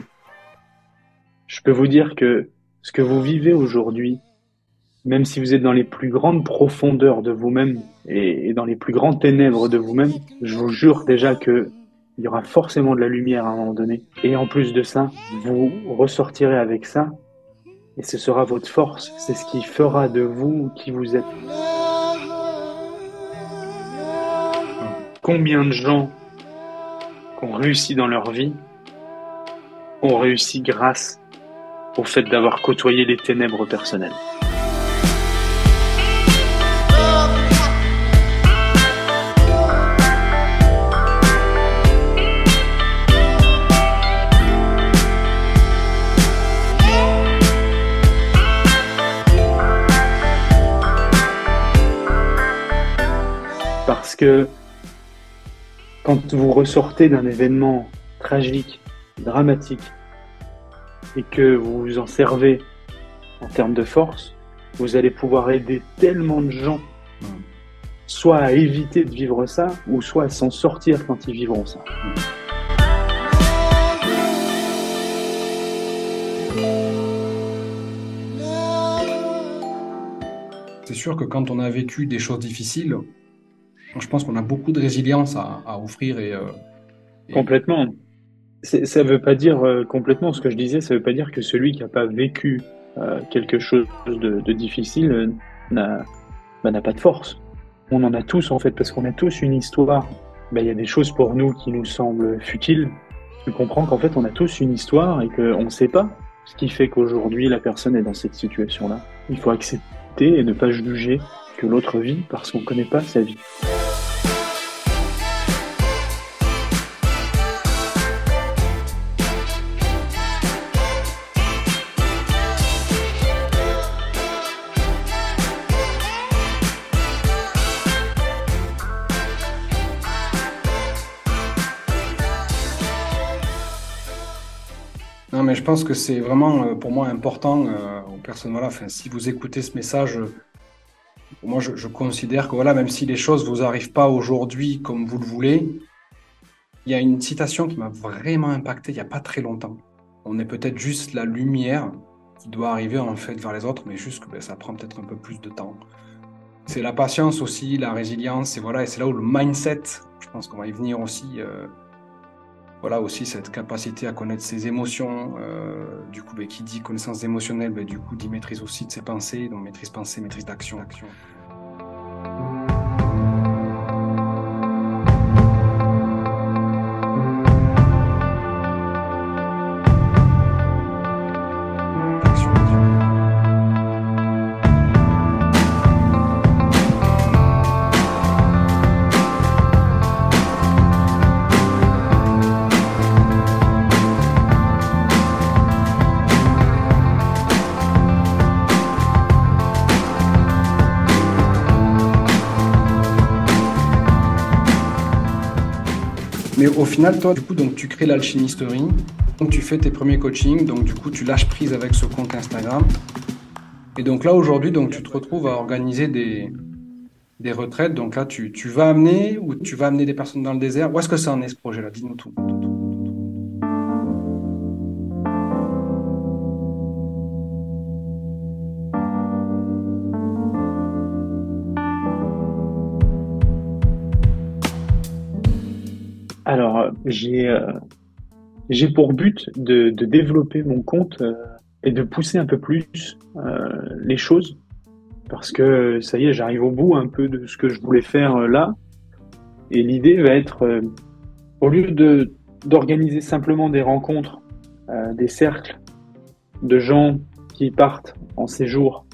je peux vous dire que ce que vous vivez aujourd'hui même si vous êtes dans les plus grandes profondeurs de vous-même et, dans les plus grands ténèbres de vous-même, je vous jure déjà que il y aura forcément de la lumière à un moment donné. Et en plus de ça, vous ressortirez avec ça et ce sera votre force. C'est ce qui fera de vous qui vous êtes. Combien de gens qui ont réussi dans leur vie ont réussi grâce au fait d'avoir côtoyé les ténèbres personnelles? Parce que quand vous ressortez d'un événement tragique, dramatique, et que vous vous en servez en termes de force, vous allez pouvoir aider tellement de gens, soit à éviter de vivre ça, ou soit à s'en sortir quand ils vivront ça. C'est sûr que quand on a vécu des choses difficiles, je pense qu'on a beaucoup de résilience à, offrir et, euh, Complètement. Ça ne veut pas dire euh, complètement ce que je disais, ça ne veut pas dire que celui qui n'a pas vécu euh, quelque chose de, difficile n'a bah, n'a pas de force. On en a tous en fait, parce qu'on a tous une histoire. Bah, Il y a des choses pour nous qui nous semblent futiles. Tu comprends qu'en fait on a tous une histoire et qu'on ne sait pas ce qui fait qu'aujourd'hui la personne est dans cette situation-là. Il faut accepter et ne pas juger que l'autre vit parce qu'on ne connaît pas sa vie. Je pense que c'est vraiment euh, pour moi important euh, aux personnes. Si vous écoutez ce message, euh, moi je, considère que voilà, même si les choses vous arrivent pas aujourd'hui comme vous le voulez, il y a une citation qui m'a vraiment impacté il y a pas très longtemps. On est peut-être juste la lumière qui doit arriver en fait vers les autres, mais juste que ben, ça prend peut-être un peu plus de temps. C'est la patience aussi, la résilience, et voilà, et c'est là où le mindset, je pense qu'on va y venir aussi. euh, voilà aussi cette capacité à connaître ses émotions. euh, du coup, ben, qui dit connaissance émotionnelle, ben, du coup dit maîtrise aussi de ses pensées, donc maîtrise pensée, maîtrise d'action, action. Action, Mais au final, toi, du coup, donc tu crées l'alchimisterie, donc tu fais tes premiers coachings, donc du coup, tu lâches prise avec ce compte Instagram. Et donc là, aujourd'hui, donc tu te retrouves à organiser des, des retraites. Donc là, tu, tu vas amener ou tu vas amener des personnes dans le désert. Où est-ce que ça en est ce projet-là? Dis-nous tout. Alors, euh, j'ai pour but de, développer mon compte euh, et de pousser un peu plus euh, les choses parce que ça y est, j'arrive au bout un peu de ce que je voulais faire là. Et l'idée va être, au lieu de d'organiser simplement des rencontres, des cercles de gens qui partent en séjour,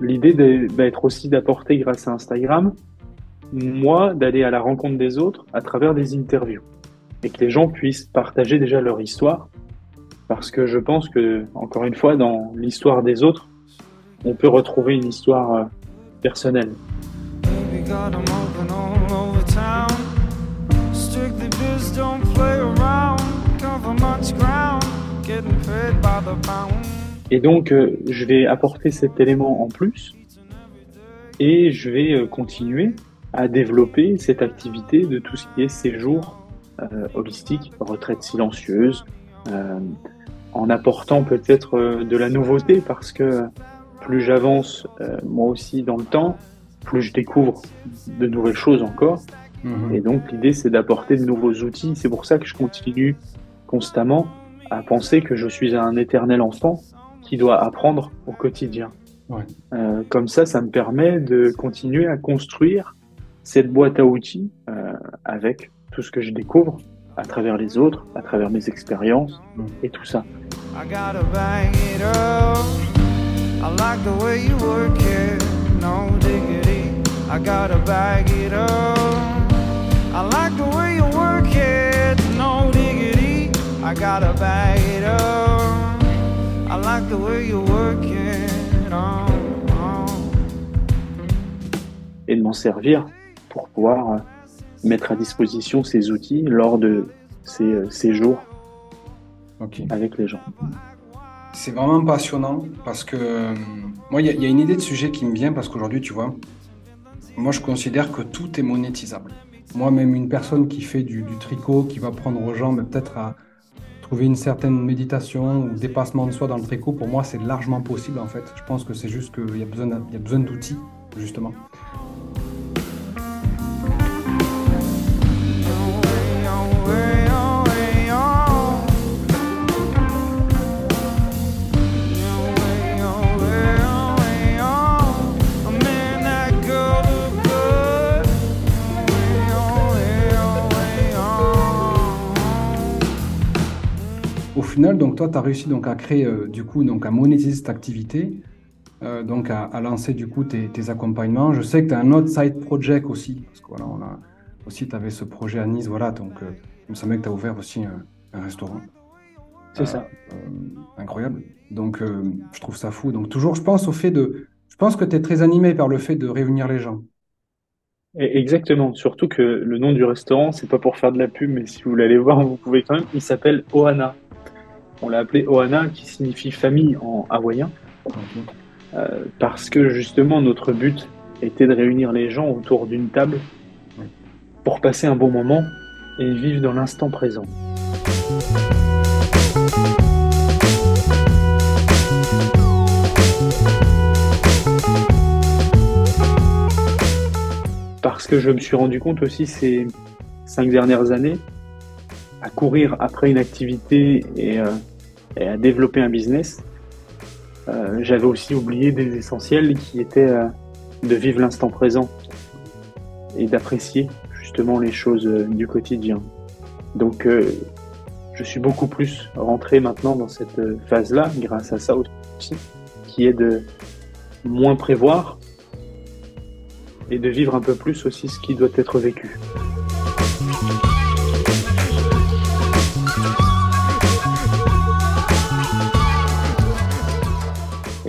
l'idée va être aussi d'apporter grâce à Instagram moi, d'aller à la rencontre des autres à travers des interviews. Et que les gens puissent partager déjà leur histoire. Parce que je pense que, encore une fois, dans l'histoire des autres, on peut retrouver une histoire euh, personnelle. Et donc, euh, je vais apporter cet élément en plus. Et je vais euh, continuer à développer cette activité de tout ce qui est séjour euh, holistique, retraite silencieuse, euh, en apportant peut-être euh, de la nouveauté parce que plus j'avance euh, moi aussi dans le temps, plus je découvre de nouvelles choses encore. Mhm. Et donc l'idée c'est d'apporter de nouveaux outils. C'est pour ça que je continue constamment à penser que je suis un éternel enfant qui doit apprendre au quotidien. Ouais. Euh, comme ça, ça me permet de continuer à construire cette boîte à outils euh, avec tout ce que je découvre à travers les autres, à travers mes expériences et tout ça. Oh, oh. et de m'en servir pouvoir euh, mettre à disposition ces outils lors de ces euh, séjours avec les gens. C'est vraiment passionnant parce que euh, moi, il y, a- il y a une idée de sujet qui me vient parce qu'aujourd'hui, tu vois, moi, je considère que tout est monétisable. Moi, même une personne qui fait du, du tricot, qui va prendre aux gens, mais peut-être à trouver une certaine méditation ou dépassement de soi dans le tricot, pour moi, c'est largement possible en fait. Je pense que c'est juste qu'il y a besoin, d'un- il y a besoin d'outils, justement. Final, donc toi, tu as réussi donc à créer, euh, du coup, donc à monétiser cette activité, euh, donc à, à lancer du coup tes, tes accompagnements. Je sais que tu as un autre side project aussi, parce que voilà, on a aussi, tu avais ce projet à Nice, voilà, donc euh, il me semblait que tu as ouvert aussi un, un restaurant. C'est ça. Euh, incroyable. Donc, je trouve ça fou. Donc, toujours, je pense au fait de. Je pense que tu es très animé par le fait de réunir les gens. Exactement. Surtout que le nom du restaurant, c'est pas pour faire de la pub, mais si vous voulez aller voir, vous pouvez quand même. Il s'appelle Ohana. On l'a appelé Ohana, qui signifie famille en hawaïen, euh, parce que justement notre but était de réunir les gens autour d'une table pour passer un bon moment et vivre dans l'instant présent. Parce que je me suis rendu compte aussi ces cinq dernières années, à courir après une activité et, euh, et à développer un business, euh, j'avais aussi oublié des essentiels qui étaient euh, de vivre l'instant présent et d'apprécier justement les choses euh, du quotidien. Donc je suis beaucoup plus rentré maintenant dans cette phase-là grâce à ça aussi, qui est de moins prévoir et de vivre un peu plus aussi ce qui doit être vécu.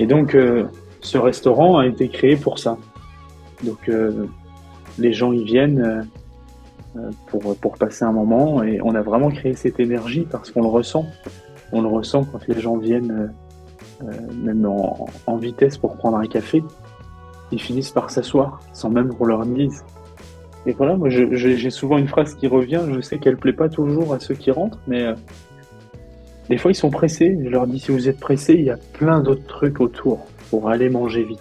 Et donc, euh, ce restaurant a été créé pour ça. Donc, euh, les gens y viennent euh, pour, pour passer un moment et on a vraiment créé cette énergie parce qu'on le ressent. On le ressent quand les gens viennent, même en, en vitesse pour prendre un café. Ils finissent par s'asseoir sans même qu'on leur dise. Et voilà, moi j'ai souvent une phrase qui revient. Je sais qu'elle plaît pas toujours à ceux qui rentrent, mais des fois ils sont pressés. Je leur dis si vous êtes pressés, il y a plein d'autres trucs autour pour aller manger vite.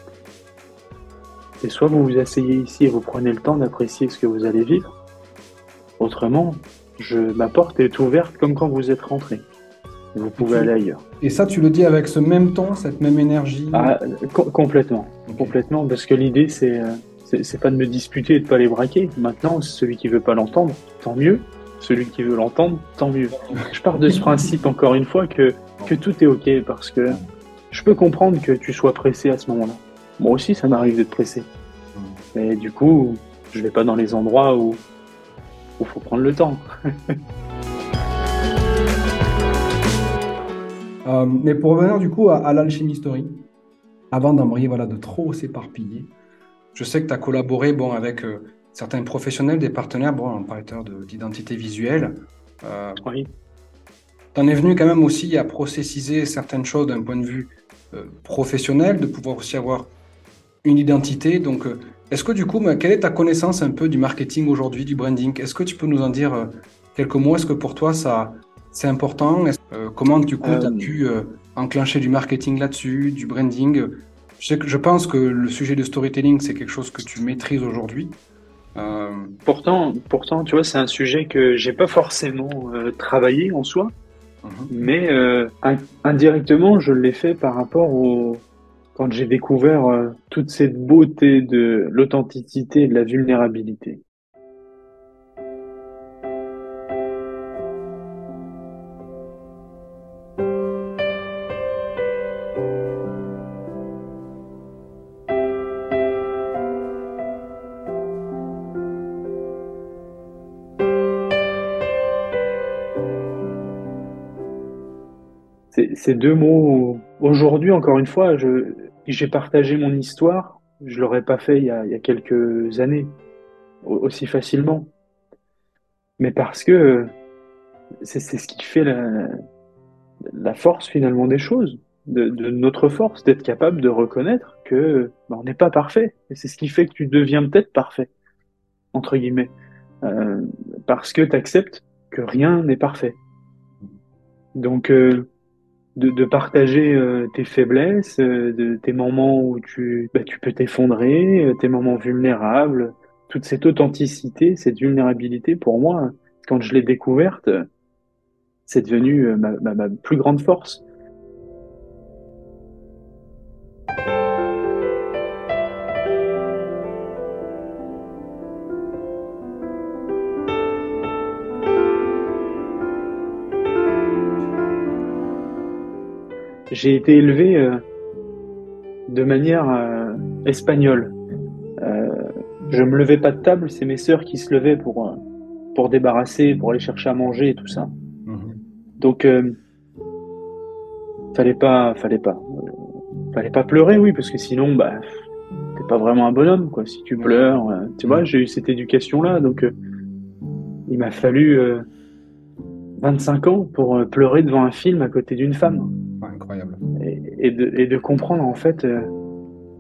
Et soit vous vous asseyez ici et vous prenez le temps d'apprécier ce que vous allez vivre. Autrement, je, ma porte est ouverte comme quand vous êtes rentré. Vous pouvez aller ailleurs. Et ça, tu le dis avec ce même ton, cette même énergie? Ah, co- complètement, complètement, parce que l'idée euh, c'est c'est pas de me disputer et de pas les braquer. Maintenant, celui qui veut pas l'entendre, tant mieux. Celui qui veut l'entendre, tant mieux. Je pars de ce principe encore une fois que que tout est ok parce que je peux comprendre que tu sois pressé à ce moment-là. Moi aussi, ça m'arrive d'être pressé. Mais du coup, je vais pas dans les endroits où où faut prendre le temps. <laughs> Euh, mais pour revenir du coup à, à l'Alchimie Story, avant d'embrayer voilà, de trop s'éparpiller, je sais que tu as collaboré bon, avec euh, certains professionnels, des partenaires, bon, on parlait tout à l'heure de- d'identité visuelle. Euh, oui. Tu en es venu quand même aussi à processiser certaines choses d'un point de vue euh, professionnel, de pouvoir aussi avoir une identité. Donc, euh, est-ce que du coup, mais quelle est ta connaissance un peu du marketing aujourd'hui, du branding? Est-ce que tu peux nous en dire euh, quelques mots? Est-ce que pour toi, ça, c'est important? Euh, Comment du coup, tu as pu euh, enclencher du marketing là-dessus, du branding? Je, sais que, je pense que le sujet de storytelling, c'est quelque chose que tu maîtrises aujourd'hui. Euh, Pourtant, pourtant, tu vois, c'est un sujet que j'ai pas forcément euh, travaillé en soi, Mhm. mais euh, in- indirectement, je l'ai fait par rapport au quand j'ai découvert euh, toute cette beauté de l'authenticité et de la vulnérabilité. Ces, deux mots, aujourd'hui, encore une fois, j'ai partagé mon histoire, je l'aurais pas fait il y a, quelques années, au- aussi facilement. Mais parce que c'est ce qui fait la, force finalement des choses, de, notre force, d'être capable de reconnaître que ben, on n'est pas parfait. Et c'est ce qui fait que tu deviens peut-être parfait, entre guillemets. Euh, parce que tu acceptes que rien n'est parfait. Donc, euh, de, de partager euh, tes faiblesses, euh, de tes moments où tu, bah, tu peux t'effondrer, euh, tes moments vulnérables, toute cette authenticité, cette vulnérabilité, pour moi, quand je l'ai découverte, c'est devenu euh, ma, ma, ma plus grande force. J'ai été élevé euh, de manière euh, espagnole. Euh, je me levais pas de table, c'est mes sœurs qui se levaient pour pour débarrasser, pour aller chercher à manger et tout ça. Mhm. Donc euh, fallait pas, fallait pas, fallait pas pleurer, oui, parce que sinon, bah, t'es pas vraiment un bonhomme, quoi. Si tu pleures, tu vois, j'ai eu cette éducation-là, donc euh, il m'a fallu euh, 25 ans pour pleurer devant un film à côté d'une femme Incroyable. et, et de, et de comprendre en fait euh,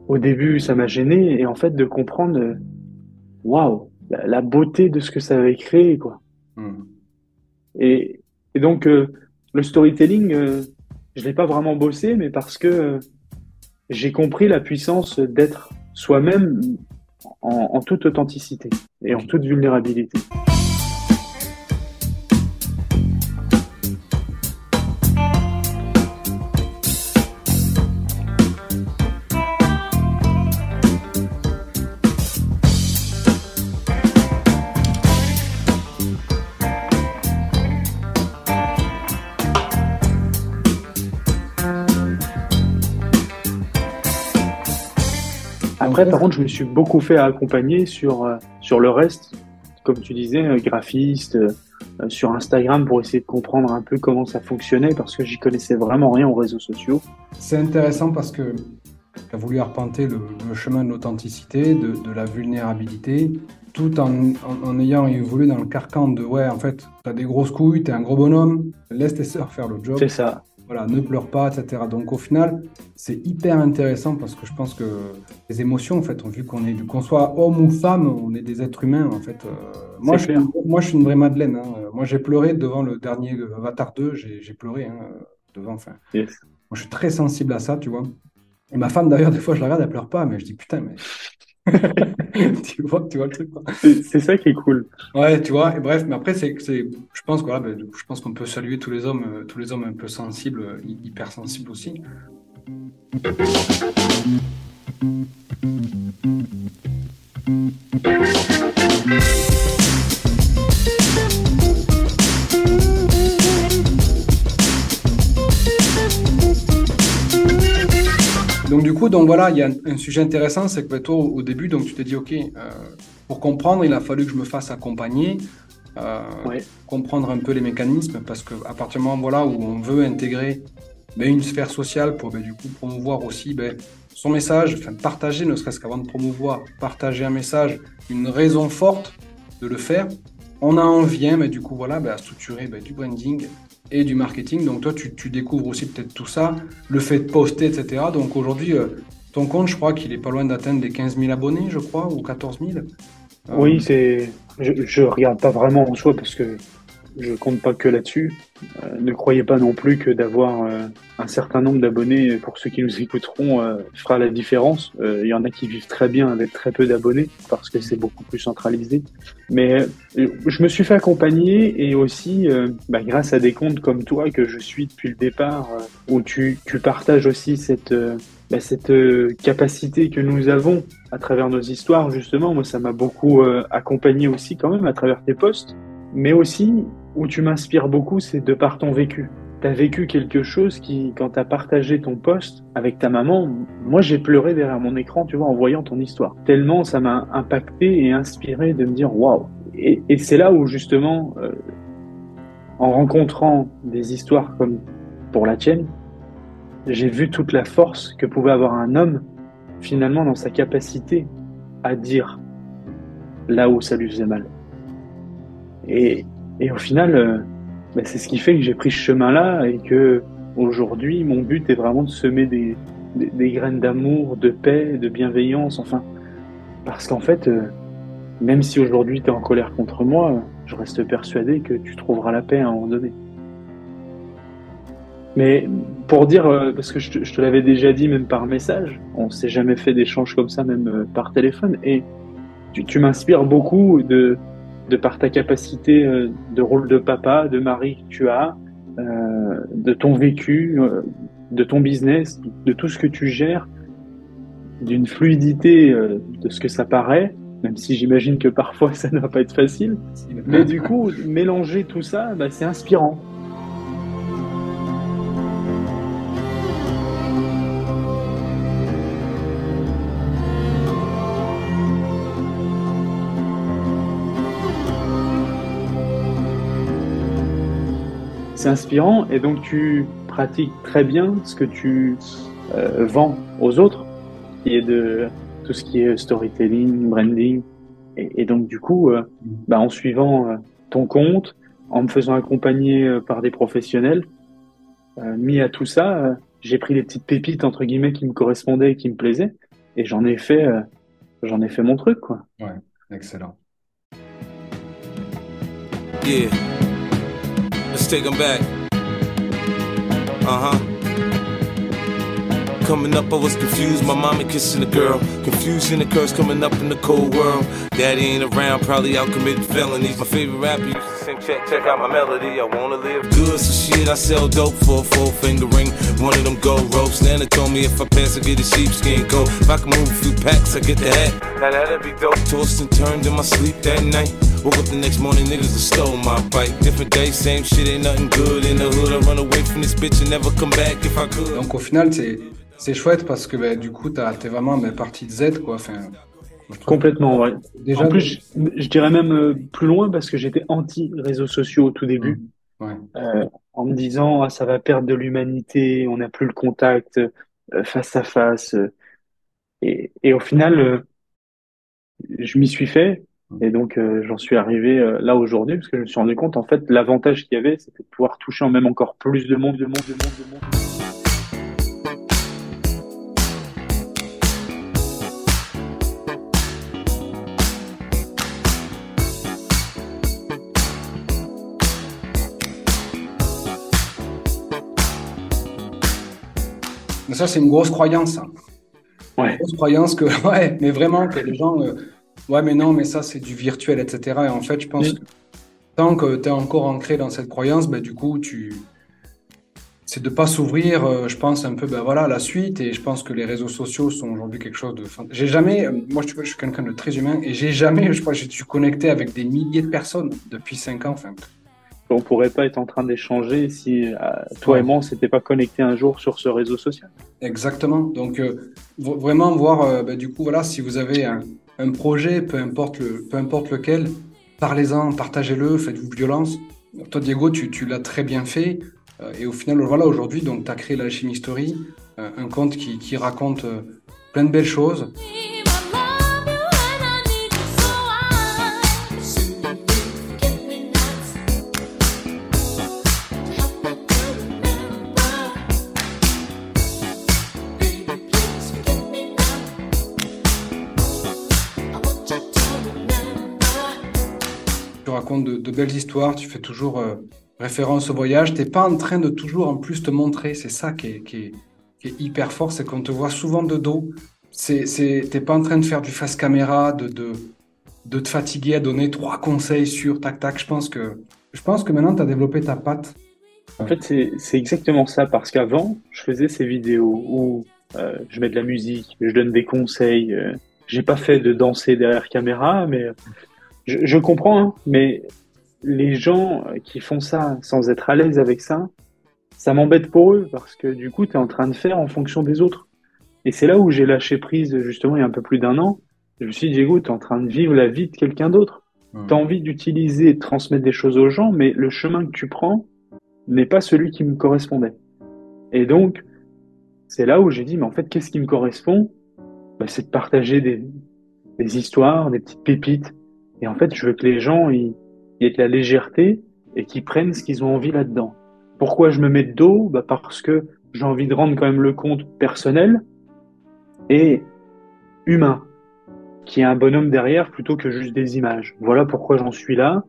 au début ça m'a gêné et en fait de comprendre euh, waouh la, la beauté de ce que ça avait créé quoi Mhm. et, et donc euh, le storytelling euh, je l'ai pas vraiment bossé mais parce que j'ai compris la puissance d'être soi-même en, en toute authenticité et en toute vulnérabilité Après, par contre, je me suis beaucoup fait accompagner sur, euh, sur le reste, comme tu disais, euh, graphiste, euh, euh, sur Instagram pour essayer de comprendre un peu comment ça fonctionnait parce que j'y connaissais vraiment rien aux réseaux sociaux. C'est intéressant parce que tu as voulu arpenter le, le chemin de l'authenticité, de, de la vulnérabilité, tout en, en, en ayant évolué dans le carcan de ouais, en fait, tu as des grosses couilles, tu es un gros bonhomme, laisse tes sœurs faire le job. C'est ça. Voilà, ne pleure pas, etc. Donc au final, c'est hyper intéressant parce que je pense que les émotions, en fait, vu qu'on est, qu'on soit homme ou femme, on est des êtres humains, en fait. Euh, moi, je moi, je suis une vraie Madeleine. hein. Euh, Moi, j'ai pleuré devant le dernier Avatar 2, j'ai j'ai pleuré hein, devant. Enfin, Yes. moi, je suis très sensible à ça, tu vois. Et ma femme, d'ailleurs, des fois, je la regarde, elle pleure pas, mais je dis putain, mais. <laughs> tu, vois, tu vois le truc. C'est ça qui est cool. Ouais, tu vois, et bref, mais après, c'est, c'est, je pense, ben, je pense qu'on peut saluer tous les hommes, euh, tous les hommes un peu sensibles, euh, hy- hypersensibles aussi. Donc du coup, donc voilà, il y a un, un sujet intéressant, c'est que ben, toi, au au début, donc tu t'es dit, ok, euh, pour comprendre, il a fallu que je me fasse accompagner, euh, Ouais. comprendre un peu les mécanismes, parce que à partir du moment voilà, où on veut intégrer ben, une sphère sociale pour ben, du coup promouvoir aussi ben, son message, enfin partager, ne serait-ce qu'avant de promouvoir, partager un message, une raison forte de le faire, on a en vient, mais du coup voilà, ben, à structurer ben, du branding et du marketing. Donc toi, tu, découvres aussi peut-être tout ça, le fait de poster, etc. Donc aujourd'hui, euh, ton compte, je crois qu'il est pas loin d'atteindre les 15 000 abonnés, je crois, ou 14 000. Euh, Oui, c'est. Je, je regarde pas vraiment en soi parce que je compte pas que là-dessus. Euh, ne croyez pas non plus que d'avoir euh, un certain nombre d'abonnés, pour ceux qui nous écouteront, euh, fera la différence. Il y en a qui vivent très bien avec très peu d'abonnés parce que c'est beaucoup plus centralisé. Mais je me suis fait accompagner et aussi bah, grâce à des comptes comme toi que je suis depuis le départ, où tu, partages aussi cette, bah, cette capacité que nous avons à travers nos histoires. Justement, moi, ça m'a beaucoup accompagné aussi quand même à travers tes posts. Mais aussi, où tu m'inspires beaucoup, c'est de par ton vécu. Tu as vécu quelque chose qui, quand tu as partagé ton post avec ta maman, moi j'ai pleuré derrière mon écran, tu vois, en voyant ton histoire. Tellement ça m'a impacté et inspiré de me dire waouh. Et, et c'est là où justement, euh, en rencontrant des histoires comme pour la tienne, j'ai vu toute la force que pouvait avoir un homme finalement dans sa capacité à dire là où ça lui faisait mal. Et, et au final, euh, bah, c'est ce qui fait que j'ai pris ce chemin-là et que aujourd'hui, mon but est vraiment de semer des, des, graines d'amour, de paix, de bienveillance, enfin. Parce qu'en fait, euh, même si aujourd'hui tu es en colère contre moi, je reste persuadé que tu trouveras la paix à un moment donné. Mais pour dire, euh, parce que je te, l'avais déjà dit même par message, on s'est jamais fait d'échanges comme ça, même par téléphone, et tu m'inspires beaucoup de, de par ta capacité euh, de rôle de papa, de mari que tu as, euh, de ton vécu, euh, de ton business, de tout ce que tu gères, d'une fluidité euh, de ce que ça paraît, même si j'imagine que parfois <laughs> ça ne va pas être facile. Mais du coup, mélanger tout ça, bah, c'est inspirant. C'est inspirant et donc tu pratiques très bien ce que tu euh, vends aux autres, qui est de tout ce qui est storytelling, branding. Et, et donc du coup, euh, bah, en suivant euh, ton compte, en me faisant accompagner euh, par des professionnels, euh, mis à tout ça, euh, j'ai pris les petites pépites entre guillemets qui me correspondaient et qui me plaisaient, et j'en ai fait, euh, j'en ai fait mon truc quoi. Ouais, excellent. Yeah. Let's take them back. Uh huh. Coming up, I was confused. My mama kissing a girl. Confusion occurs coming up in the cold world. Daddy ain't around, probably out committing felonies. My favorite rapper used to sing, check, check out my melody. I wanna live good, so shit, I sell dope for a four finger ring. One of them gold ropes. Nana told me if I pass, I get a sheepskin coat. If I can move a few packs, I get the hat. Now that'd be dope. Tossed and turned in my sleep that night. Woke up the next morning, niggas have stole my bike. Different day, same shit, ain't nothing good in the hood. I run away from this bitch and never come back if I could. Donc au final, c'est c'est chouette parce que bah, du coup, t'es vraiment bah, partie de Z, quoi. Enfin, moi, je trouve Complètement, ouais. Déjà, en plus, je, je dirais même euh, plus loin parce que j'étais anti réseaux sociaux au tout début, ouais. euh, en me disant ah, ça va perdre de l'humanité, on n'a plus le contact euh, face à face. euh. et, et au final, euh, je m'y suis fait et donc euh, j'en suis arrivé là aujourd'hui parce que je me suis rendu compte en fait l'avantage qu'il y avait, c'était de pouvoir toucher en même encore plus de monde, de monde, de monde, de monde. Ça, c'est une grosse croyance. ça. Ouais. Une grosse croyance que, <laughs> ouais, mais vraiment, que les gens, euh, ouais, mais non, mais ça, c'est du virtuel, etc. Et en fait, je pense que tant que tu es encore ancré dans cette croyance, bah, du coup, tu. C'est de pas s'ouvrir, euh, je pense, un peu ben voilà, à la suite. Et je pense que les réseaux sociaux sont aujourd'hui quelque chose de. J'ai jamais. euh, Moi, je, je suis quelqu'un de très humain et j'ai jamais, je crois, je suis connecté avec des milliers de personnes depuis 5 ans. Enfin, On pourrait pas être en train d'échanger si euh, toi et moi on s'était pas connectés un jour sur ce réseau social. Exactement. Donc, euh, vraiment voir, euh, bah, du coup, voilà, si vous avez un, un projet, peu importe, le, peu importe lequel, parlez-en, partagez-le, faites-vous violence. Toi, Diego, tu, tu l'as très bien fait. et au final, voilà, aujourd'hui, donc, tu as créé Story, euh, un conte qui, qui raconte plein de belles choses. De, belles histoires, tu fais toujours euh, référence au voyage. Tu n'es pas en train de toujours en plus te montrer. C'est ça qui est, hyper fort, c'est qu'on te voit souvent de dos. C'est, t'es pas en train de faire du face caméra, de, te fatiguer à donner trois conseils sur tac tac. Je pense que, je pense que maintenant tu as développé ta patte. En fait, c'est exactement ça, parce qu'avant, je faisais ces vidéos où euh, je mets de la musique, je donne des conseils. euh, j'ai pas fait de danser derrière caméra, mais je, je comprends, hein, mais les gens qui font ça sans être à l'aise avec ça, ça m'embête pour eux, parce que du coup, tu es en train de faire en fonction des autres. Et c'est là où j'ai lâché prise, justement, il y a un peu plus d'un an. Je me suis dit, Diego, tu es en train de vivre la vie de quelqu'un d'autre. Tu as envie d'utiliser et de transmettre des choses aux gens, mais le chemin que tu prends, n'est pas celui qui me correspondait. Et donc, c'est là où j'ai dit, mais en fait, qu'est-ce qui me correspond? Bah, C'est de partager des, des histoires, des petites pépites. Et en fait, je veux que les gens ils, aient de la légèreté et qu'ils prennent ce qu'ils ont envie là-dedans. Pourquoi je me mets de dos? Bah Parce que j'ai envie de rendre quand même le compte personnel et humain, qui est un bonhomme derrière plutôt que juste des images. Voilà pourquoi j'en suis là.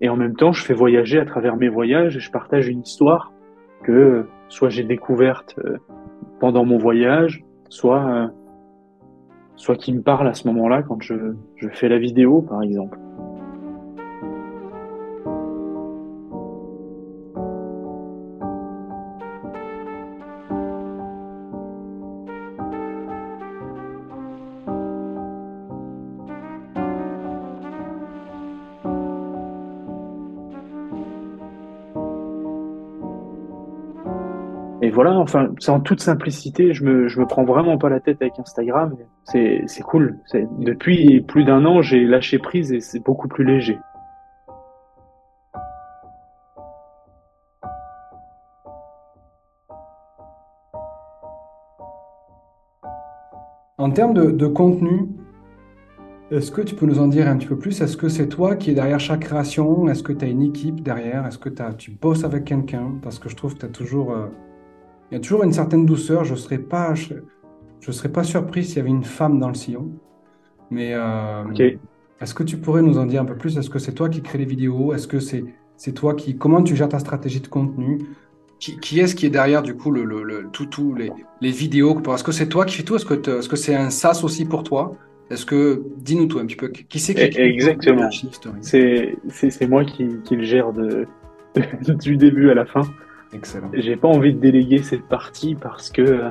Et en même temps, je fais voyager à travers mes voyages et je partage une histoire que soit j'ai découverte euh, pendant mon voyage, soit, euh, soit qui me parle à ce moment-là quand je, je fais la vidéo, par exemple. Voilà, enfin, c'est en toute simplicité, je me, je me prends vraiment pas la tête avec Instagram. C'est, c'est cool. Depuis plus d'un an, j'ai lâché prise et c'est beaucoup plus léger. En termes de, contenu, est-ce que tu peux nous en dire un petit peu plus? Est-ce que c'est toi qui es derrière chaque création? Est-ce que tu as une équipe derrière? Est-ce que tu bosses avec quelqu'un? Parce que je trouve que tu toujours, euh, il y a toujours une certaine douceur. Je serais pas, je, je serais pas surpris s'il y avait une femme dans le sillon. Mais euh, est-ce que tu pourrais nous en dire un peu plus? Est-ce que c'est toi qui crée les vidéos? Est-ce que c'est c'est toi qui, comment tu gères ta stratégie de contenu? Qui, qui est-ce qui est derrière du coup le, le, le- tout, tout les, les vidéos? Est-ce que c'est toi qui fais tout? Est-ce que est-ce que c'est un SaaS aussi pour toi? Est-ce que, dis-nous tout un petit peu, qui c'est qui écrit Exactement. C'est, c'est, c'est moi qui, qui le gère de, <laughs> du début à la fin. Excellent. J'ai pas envie de déléguer cette partie parce que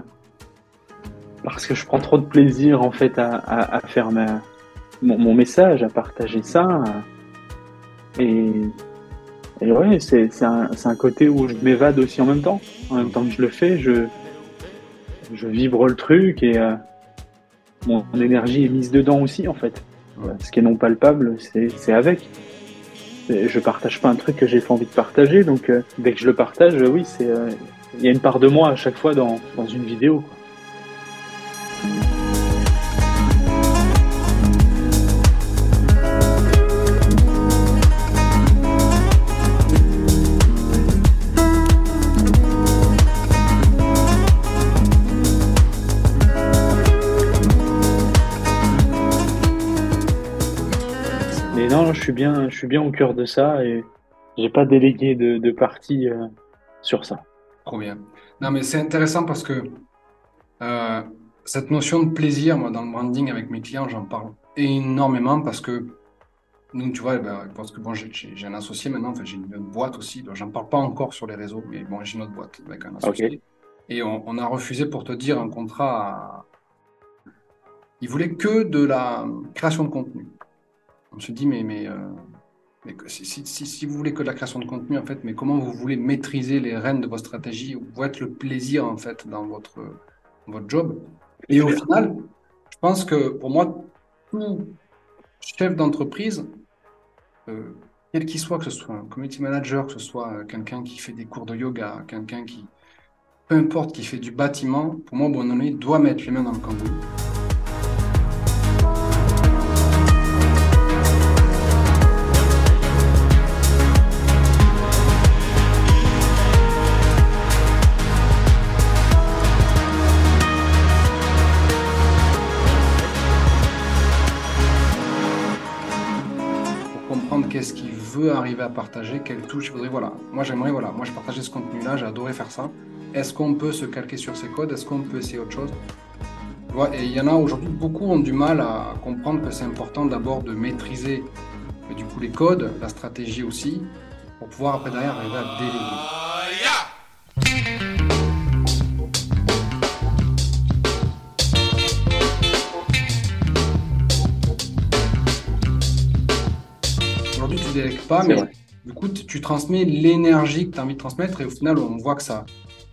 parce que je prends trop de plaisir en fait à, à, à faire ma, mon, mon message, à partager ça. Et, et ouais, c'est c'est un, c'est un côté où je m'évade aussi en même temps. En même temps que je le fais, je, je vibre le truc et euh, mon, mon énergie est mise dedans aussi en fait. Ce qui est non palpable, c'est c'est avec. Je partage pas un truc que j'ai pas envie de partager, donc euh, dès que je le partage, oui, c'est euh, il y a une part de moi à chaque fois dans, dans une vidéo. quoi. Suis bien, je suis bien au cœur de ça et j'ai pas délégué de, de partie euh, sur ça. Trop bien. Non, mais c'est intéressant parce que euh, cette notion de plaisir, moi, dans le branding avec mes clients, j'en parle énormément parce que nous, tu vois, ben, parce que bon, j'ai un associé maintenant, enfin, j'ai une autre boîte aussi, donc j'en parle pas encore sur les réseaux, mais bon, j'ai une autre boîte avec un associé. Et on, on a refusé, pour te dire, un contrat à... Il voulait que de la création de contenu. On se dit, mais, mais, euh, mais que si, si, si, si vous voulez que de la création de contenu, en fait, mais comment vous voulez maîtriser les rênes de votre stratégie, où être le plaisir, en fait, dans votre, votre job? Et au final, je pense que pour moi, tout chef d'entreprise, euh, quel qu'il soit, que ce soit un community manager, que ce soit euh, quelqu'un qui fait des cours de yoga, quelqu'un qui, peu importe, qui fait du bâtiment, pour moi, bon, il doit mettre les mains dans le cambouis. Qu'est-ce qu'il veut arriver à partager, quelle touche il voudrait. Voilà, moi j'aimerais, voilà, moi je partageais ce contenu-là, j'ai adoré faire ça. Est-ce qu'on peut se calquer sur ces codes? Est-ce qu'on peut essayer autre chose? Et il y en a aujourd'hui, beaucoup ont du mal à comprendre que c'est important d'abord de maîtriser du coup les codes, la stratégie aussi, pour pouvoir après derrière arriver à déléguer. Pas, mais vrai. du coup, tu transmets l'énergie que tu as envie de transmettre et au final, on voit que ça.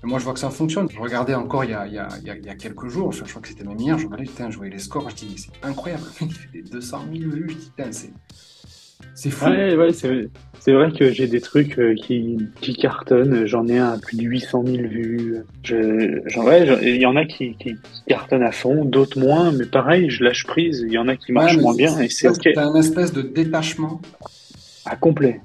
et Moi, je vois que ça fonctionne. Je regardais encore il y a, il y a, il y a, quelques jours, je, je crois que c'était même hier, je regardais, putain, je voyais les scores, je dis, mais c'est incroyable, <laughs> il fait des 200 000 vues, je dis, putain, c'est. C'est fou. Ouais, ouais, c'est c'est vrai que j'ai des trucs euh, qui, qui cartonnent. J'en ai un à plus de 800 000 vues. Je, j'en, ouais, j'en- il y en a qui, qui, qui cartonnent à fond, d'autres moins, mais pareil, je lâche prise. Il y en a qui marchent moins bien et c'est ok. T'as un espèce de détachement. Ah, complet.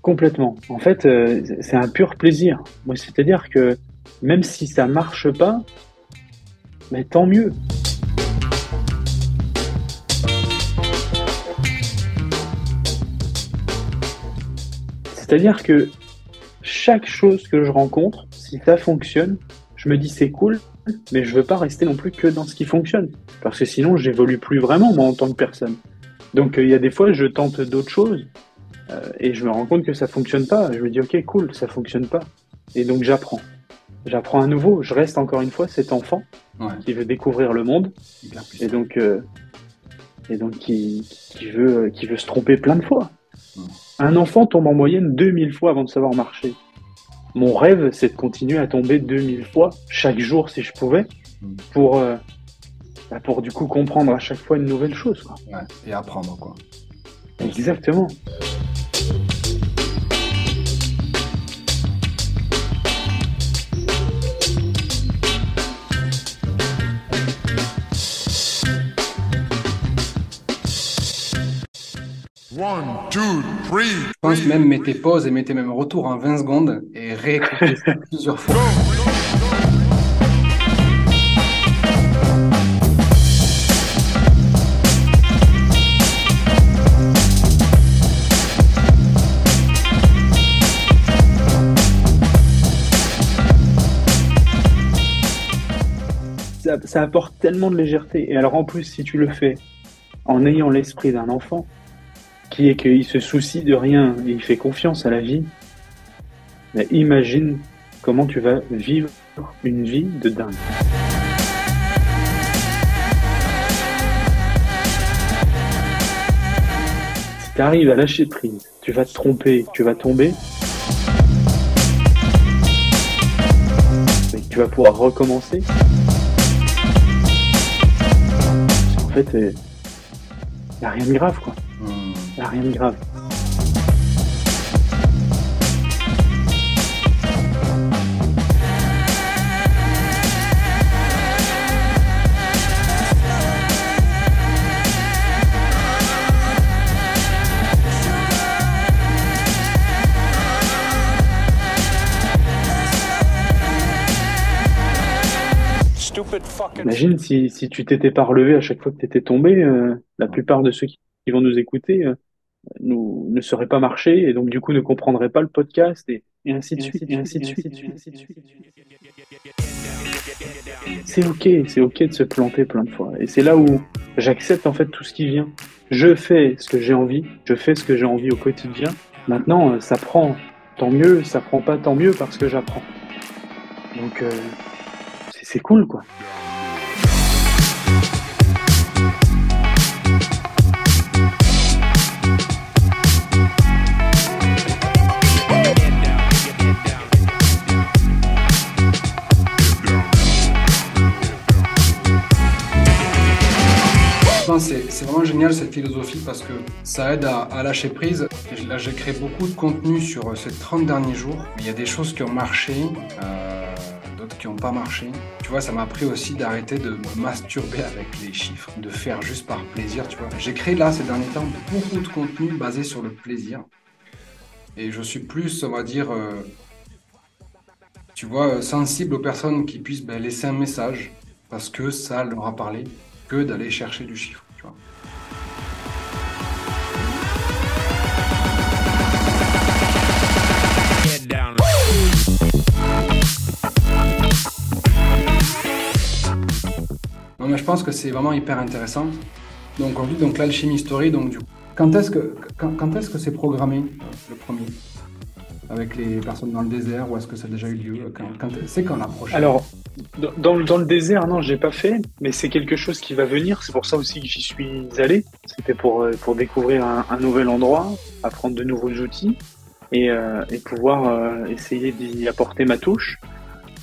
Complètement. En fait, euh, c'est un pur plaisir. Moi, c'est-à-dire que même si ça marche pas, mais tant mieux. C'est-à-dire que chaque chose que je rencontre, si ça fonctionne, je me dis c'est cool, mais je veux pas rester non plus que dans ce qui fonctionne. Parce que sinon, j'évolue plus vraiment, moi, en tant que personne. Donc, euh, il y a des fois, je tente d'autres choses, euh, et je me rends compte que ça fonctionne pas. Je me dis, ok, cool, ça fonctionne pas. Et donc, j'apprends. J'apprends à nouveau. Je reste encore une fois cet enfant Ouais. qui veut découvrir le monde, et donc, euh, et donc qui, qui, veut, qui veut se tromper plein de fois. Un enfant tombe en moyenne 2000 fois avant de savoir marcher. Mon rêve, c'est de continuer à tomber 2000 fois chaque jour si je pouvais, pour, euh, bah, pour du coup comprendre à chaque fois une nouvelle chose. Quoi. Ouais, et apprendre, quoi. Exactement. One, two, three. Je pense même mettez pause et mettez même retour en 20 secondes et réécoutez ça <laughs> plusieurs fois. Ça, apporte tellement de légèreté. Et alors en plus, si tu le fais en ayant l'esprit d'un enfant, qui est qu'il se soucie de rien et il fait confiance à la vie, imagine comment tu vas vivre une vie de dingue. Si tu arrives à lâcher prise, tu vas te tromper, tu vas tomber, mais tu vas pouvoir recommencer. Fait, il n'y a rien de grave, quoi. Il n'y a rien de grave. Imagine si, si tu t'étais pas relevé à chaque fois que tu étais tombé, euh, la plupart de ceux qui, qui vont nous écouter euh, nous, ne seraient pas marchés et donc du coup ne comprendraient pas le podcast et, et ainsi de suite, et ainsi de. C'est ok, c'est ok de se planter plein de fois. Et c'est là où j'accepte en fait tout ce qui vient. Je fais ce que j'ai envie, je fais ce que j'ai envie au quotidien. Maintenant, euh, ça prend tant mieux, ça prend pas tant mieux parce que j'apprends. Donc euh, c'est cool quoi. C'est vraiment génial cette philosophie parce que ça aide à, lâcher prise. Là, j'ai créé beaucoup de contenu sur euh, ces 30 derniers jours. Il y a des choses qui ont marché, euh, qui n'ont pas marché. Tu vois, ça m'a appris aussi d'arrêter de me masturber avec les chiffres, de faire juste par plaisir, tu vois. J'ai créé là, ces derniers temps, beaucoup de contenu basé sur le plaisir. Et je suis plus, on va dire, euh, tu vois, euh, sensible aux personnes qui puissent ben, laisser un message parce que ça leur a parlé que d'aller chercher du chiffre. Mais je pense que c'est vraiment hyper intéressant. Donc aujourd'hui, donc l'alchimie story, donc quand est-ce que quand, est-ce que c'est programmé le premier? Avec les personnes dans le désert ou est-ce que ça a déjà eu lieu? Quand, c'est quand la prochaine? Alors, dans- dans, le- désert, non, j'ai pas fait, mais c'est quelque chose qui va venir. C'est pour ça aussi que j'y suis allé. C'était pour, euh, pour découvrir un, nouvel endroit, apprendre de nouveaux outils et, euh, et pouvoir euh, essayer d'y apporter ma touche.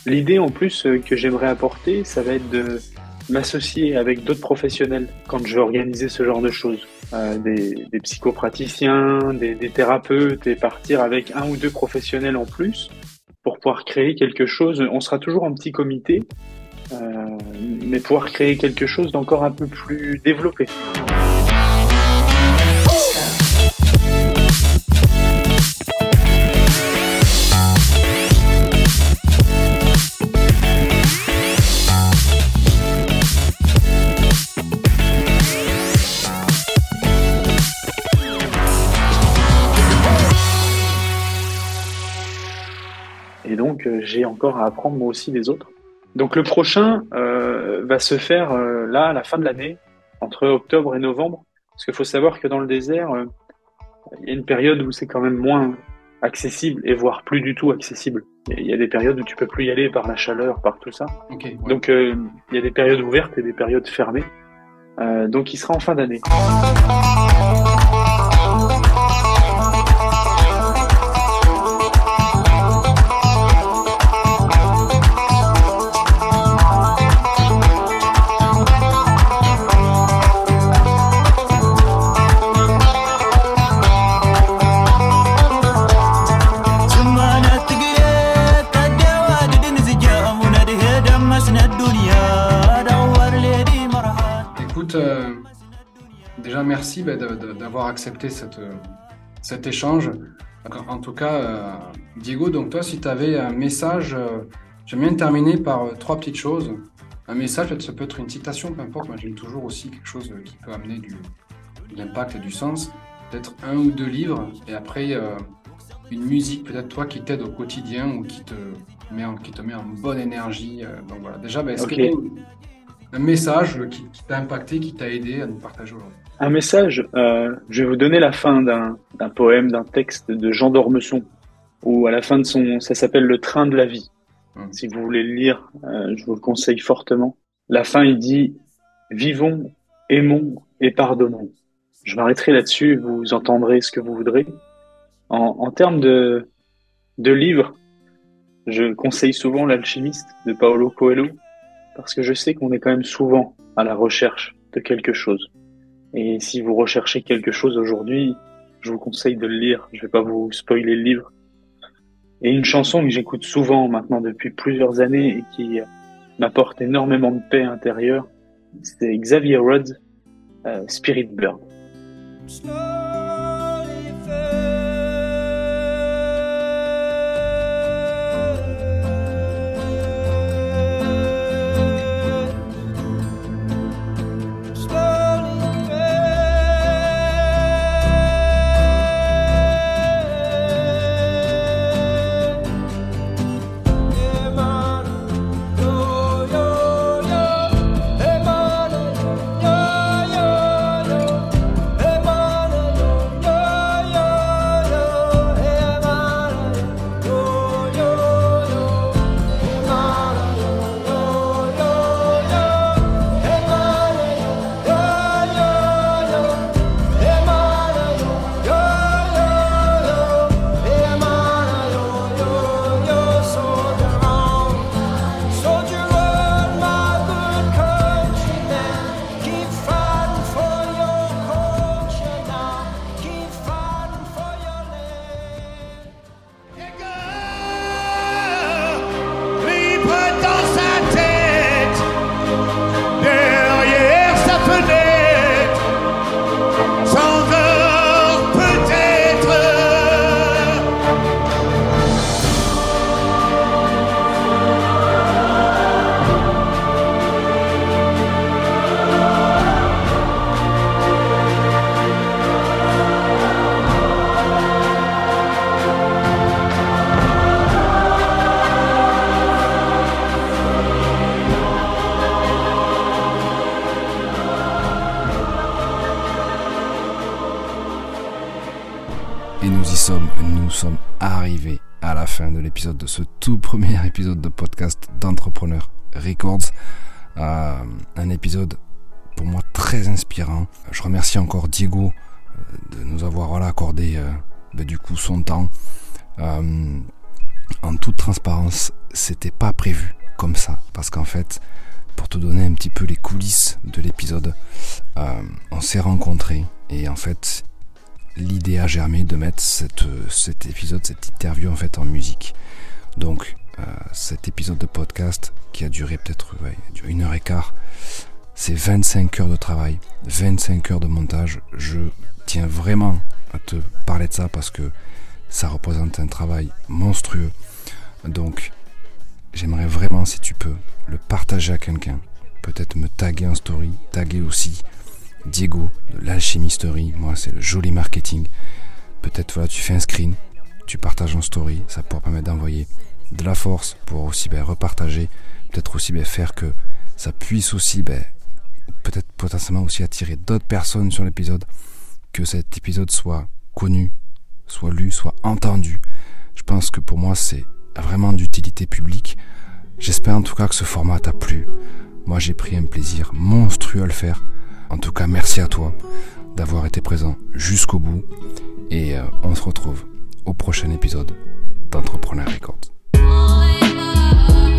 L'idée en plus que j'aimerais apporter, ça va être de m'associer avec d'autres professionnels quand je vais organiser ce genre de choses. Euh, des, des psychopraticiens, des, des thérapeutes et partir avec un ou deux professionnels en plus pour pouvoir créer quelque chose. On sera toujours en petit comité, euh, mais pouvoir créer quelque chose d'encore un peu plus développé. J'ai encore à apprendre moi aussi des autres. Donc, le prochain euh, va se faire euh, là, à la fin de l'année, entre octobre et novembre. Parce qu'il faut savoir que dans le désert, euh, il y a une période où c'est quand même moins accessible, et voire plus du tout accessible. Il y a des périodes où tu peux plus y aller par la chaleur, par tout ça. Ouais. Donc, il y a des périodes ouvertes et des périodes fermées. Donc, il sera en fin d'année. Merci bah, d'avoir accepté cette, euh, cet échange. En tout cas, euh, Diego, donc toi, si tu avais un message, euh, j'aime bien terminer par trois petites choses. Un message, peut-être ça peut être une citation, peu importe. Moi, j'aime toujours aussi quelque chose qui peut amener du, de l'impact et du sens. Peut-être un ou deux livres, et après euh, une musique, peut-être toi, qui t'aide au quotidien ou qui te met en, qui te met en bonne énergie. donc voilà. Déjà, bah, est-ce qu'il y a un message qui, qui t'a impacté, qui t'a aidé à nous partager aujourd'hui? Un message, euh, je vais vous donner la fin d'un poème, d'un texte de Jean d'Ormesson, où à la fin de son, ça s'appelle Le train de la vie. Si vous voulez le lire, euh, je vous le conseille fortement. La fin, il dit Vivons, aimons et pardonnons. Je m'arrêterai là-dessus, vous entendrez ce que vous voudrez. En, en termes de, de livres, je conseille souvent L'Alchimiste de Paolo Coelho, parce que je sais qu'on est quand même souvent à la recherche de quelque chose. Et si vous recherchez quelque chose aujourd'hui, je vous conseille de le lire. Je vais pas vous spoiler le livre. Et une chanson que j'écoute souvent maintenant depuis plusieurs années et qui euh, m'apporte énormément de paix intérieure, c'est Xavier Rhodes, euh, Spirit Bird. De ce tout premier <laughs> épisode de podcast d'Entrepreneur Records. Euh, un épisode pour moi très inspirant. Je remercie encore Diego euh, de nous avoir accordé euh, ben, du coup son temps. En toute transparence, c'était pas prévu comme ça. Parce qu'en fait, pour te donner un petit peu les coulisses de l'épisode, on s'est rencontrés et en fait, l'idée a germé de mettre cette, cet épisode, cette interview en fait en musique. Donc, euh, cet épisode de podcast qui a duré peut-être une heure et quart, c'est 25 heures de travail, 25 heures de montage. Je tiens vraiment à te parler de ça parce que ça représente un travail monstrueux. Donc, j'aimerais vraiment, si tu peux, le partager à quelqu'un. Peut-être me taguer en story, taguer aussi Diego de l'Alchimie Story. Moi, c'est le joli marketing. Peut-être, voilà, tu fais un screen, tu partages en story, ça pourra permettre d'envoyer de la force pour aussi ben, repartager. Peut-être aussi ben, faire que ça puisse aussi, peut-être potentiellement aussi attirer d'autres personnes sur l'épisode. Que cet épisode soit connu, soit lu, soit entendu. Je pense que pour moi, c'est vraiment d'utilité publique. J'espère en tout cas que ce format t'a plu. Moi, j'ai pris un plaisir monstrueux à le faire. En tout cas, merci à toi d'avoir été présent jusqu'au bout. Et euh, on se retrouve au prochain épisode d'Entrepreneur Records. Oh,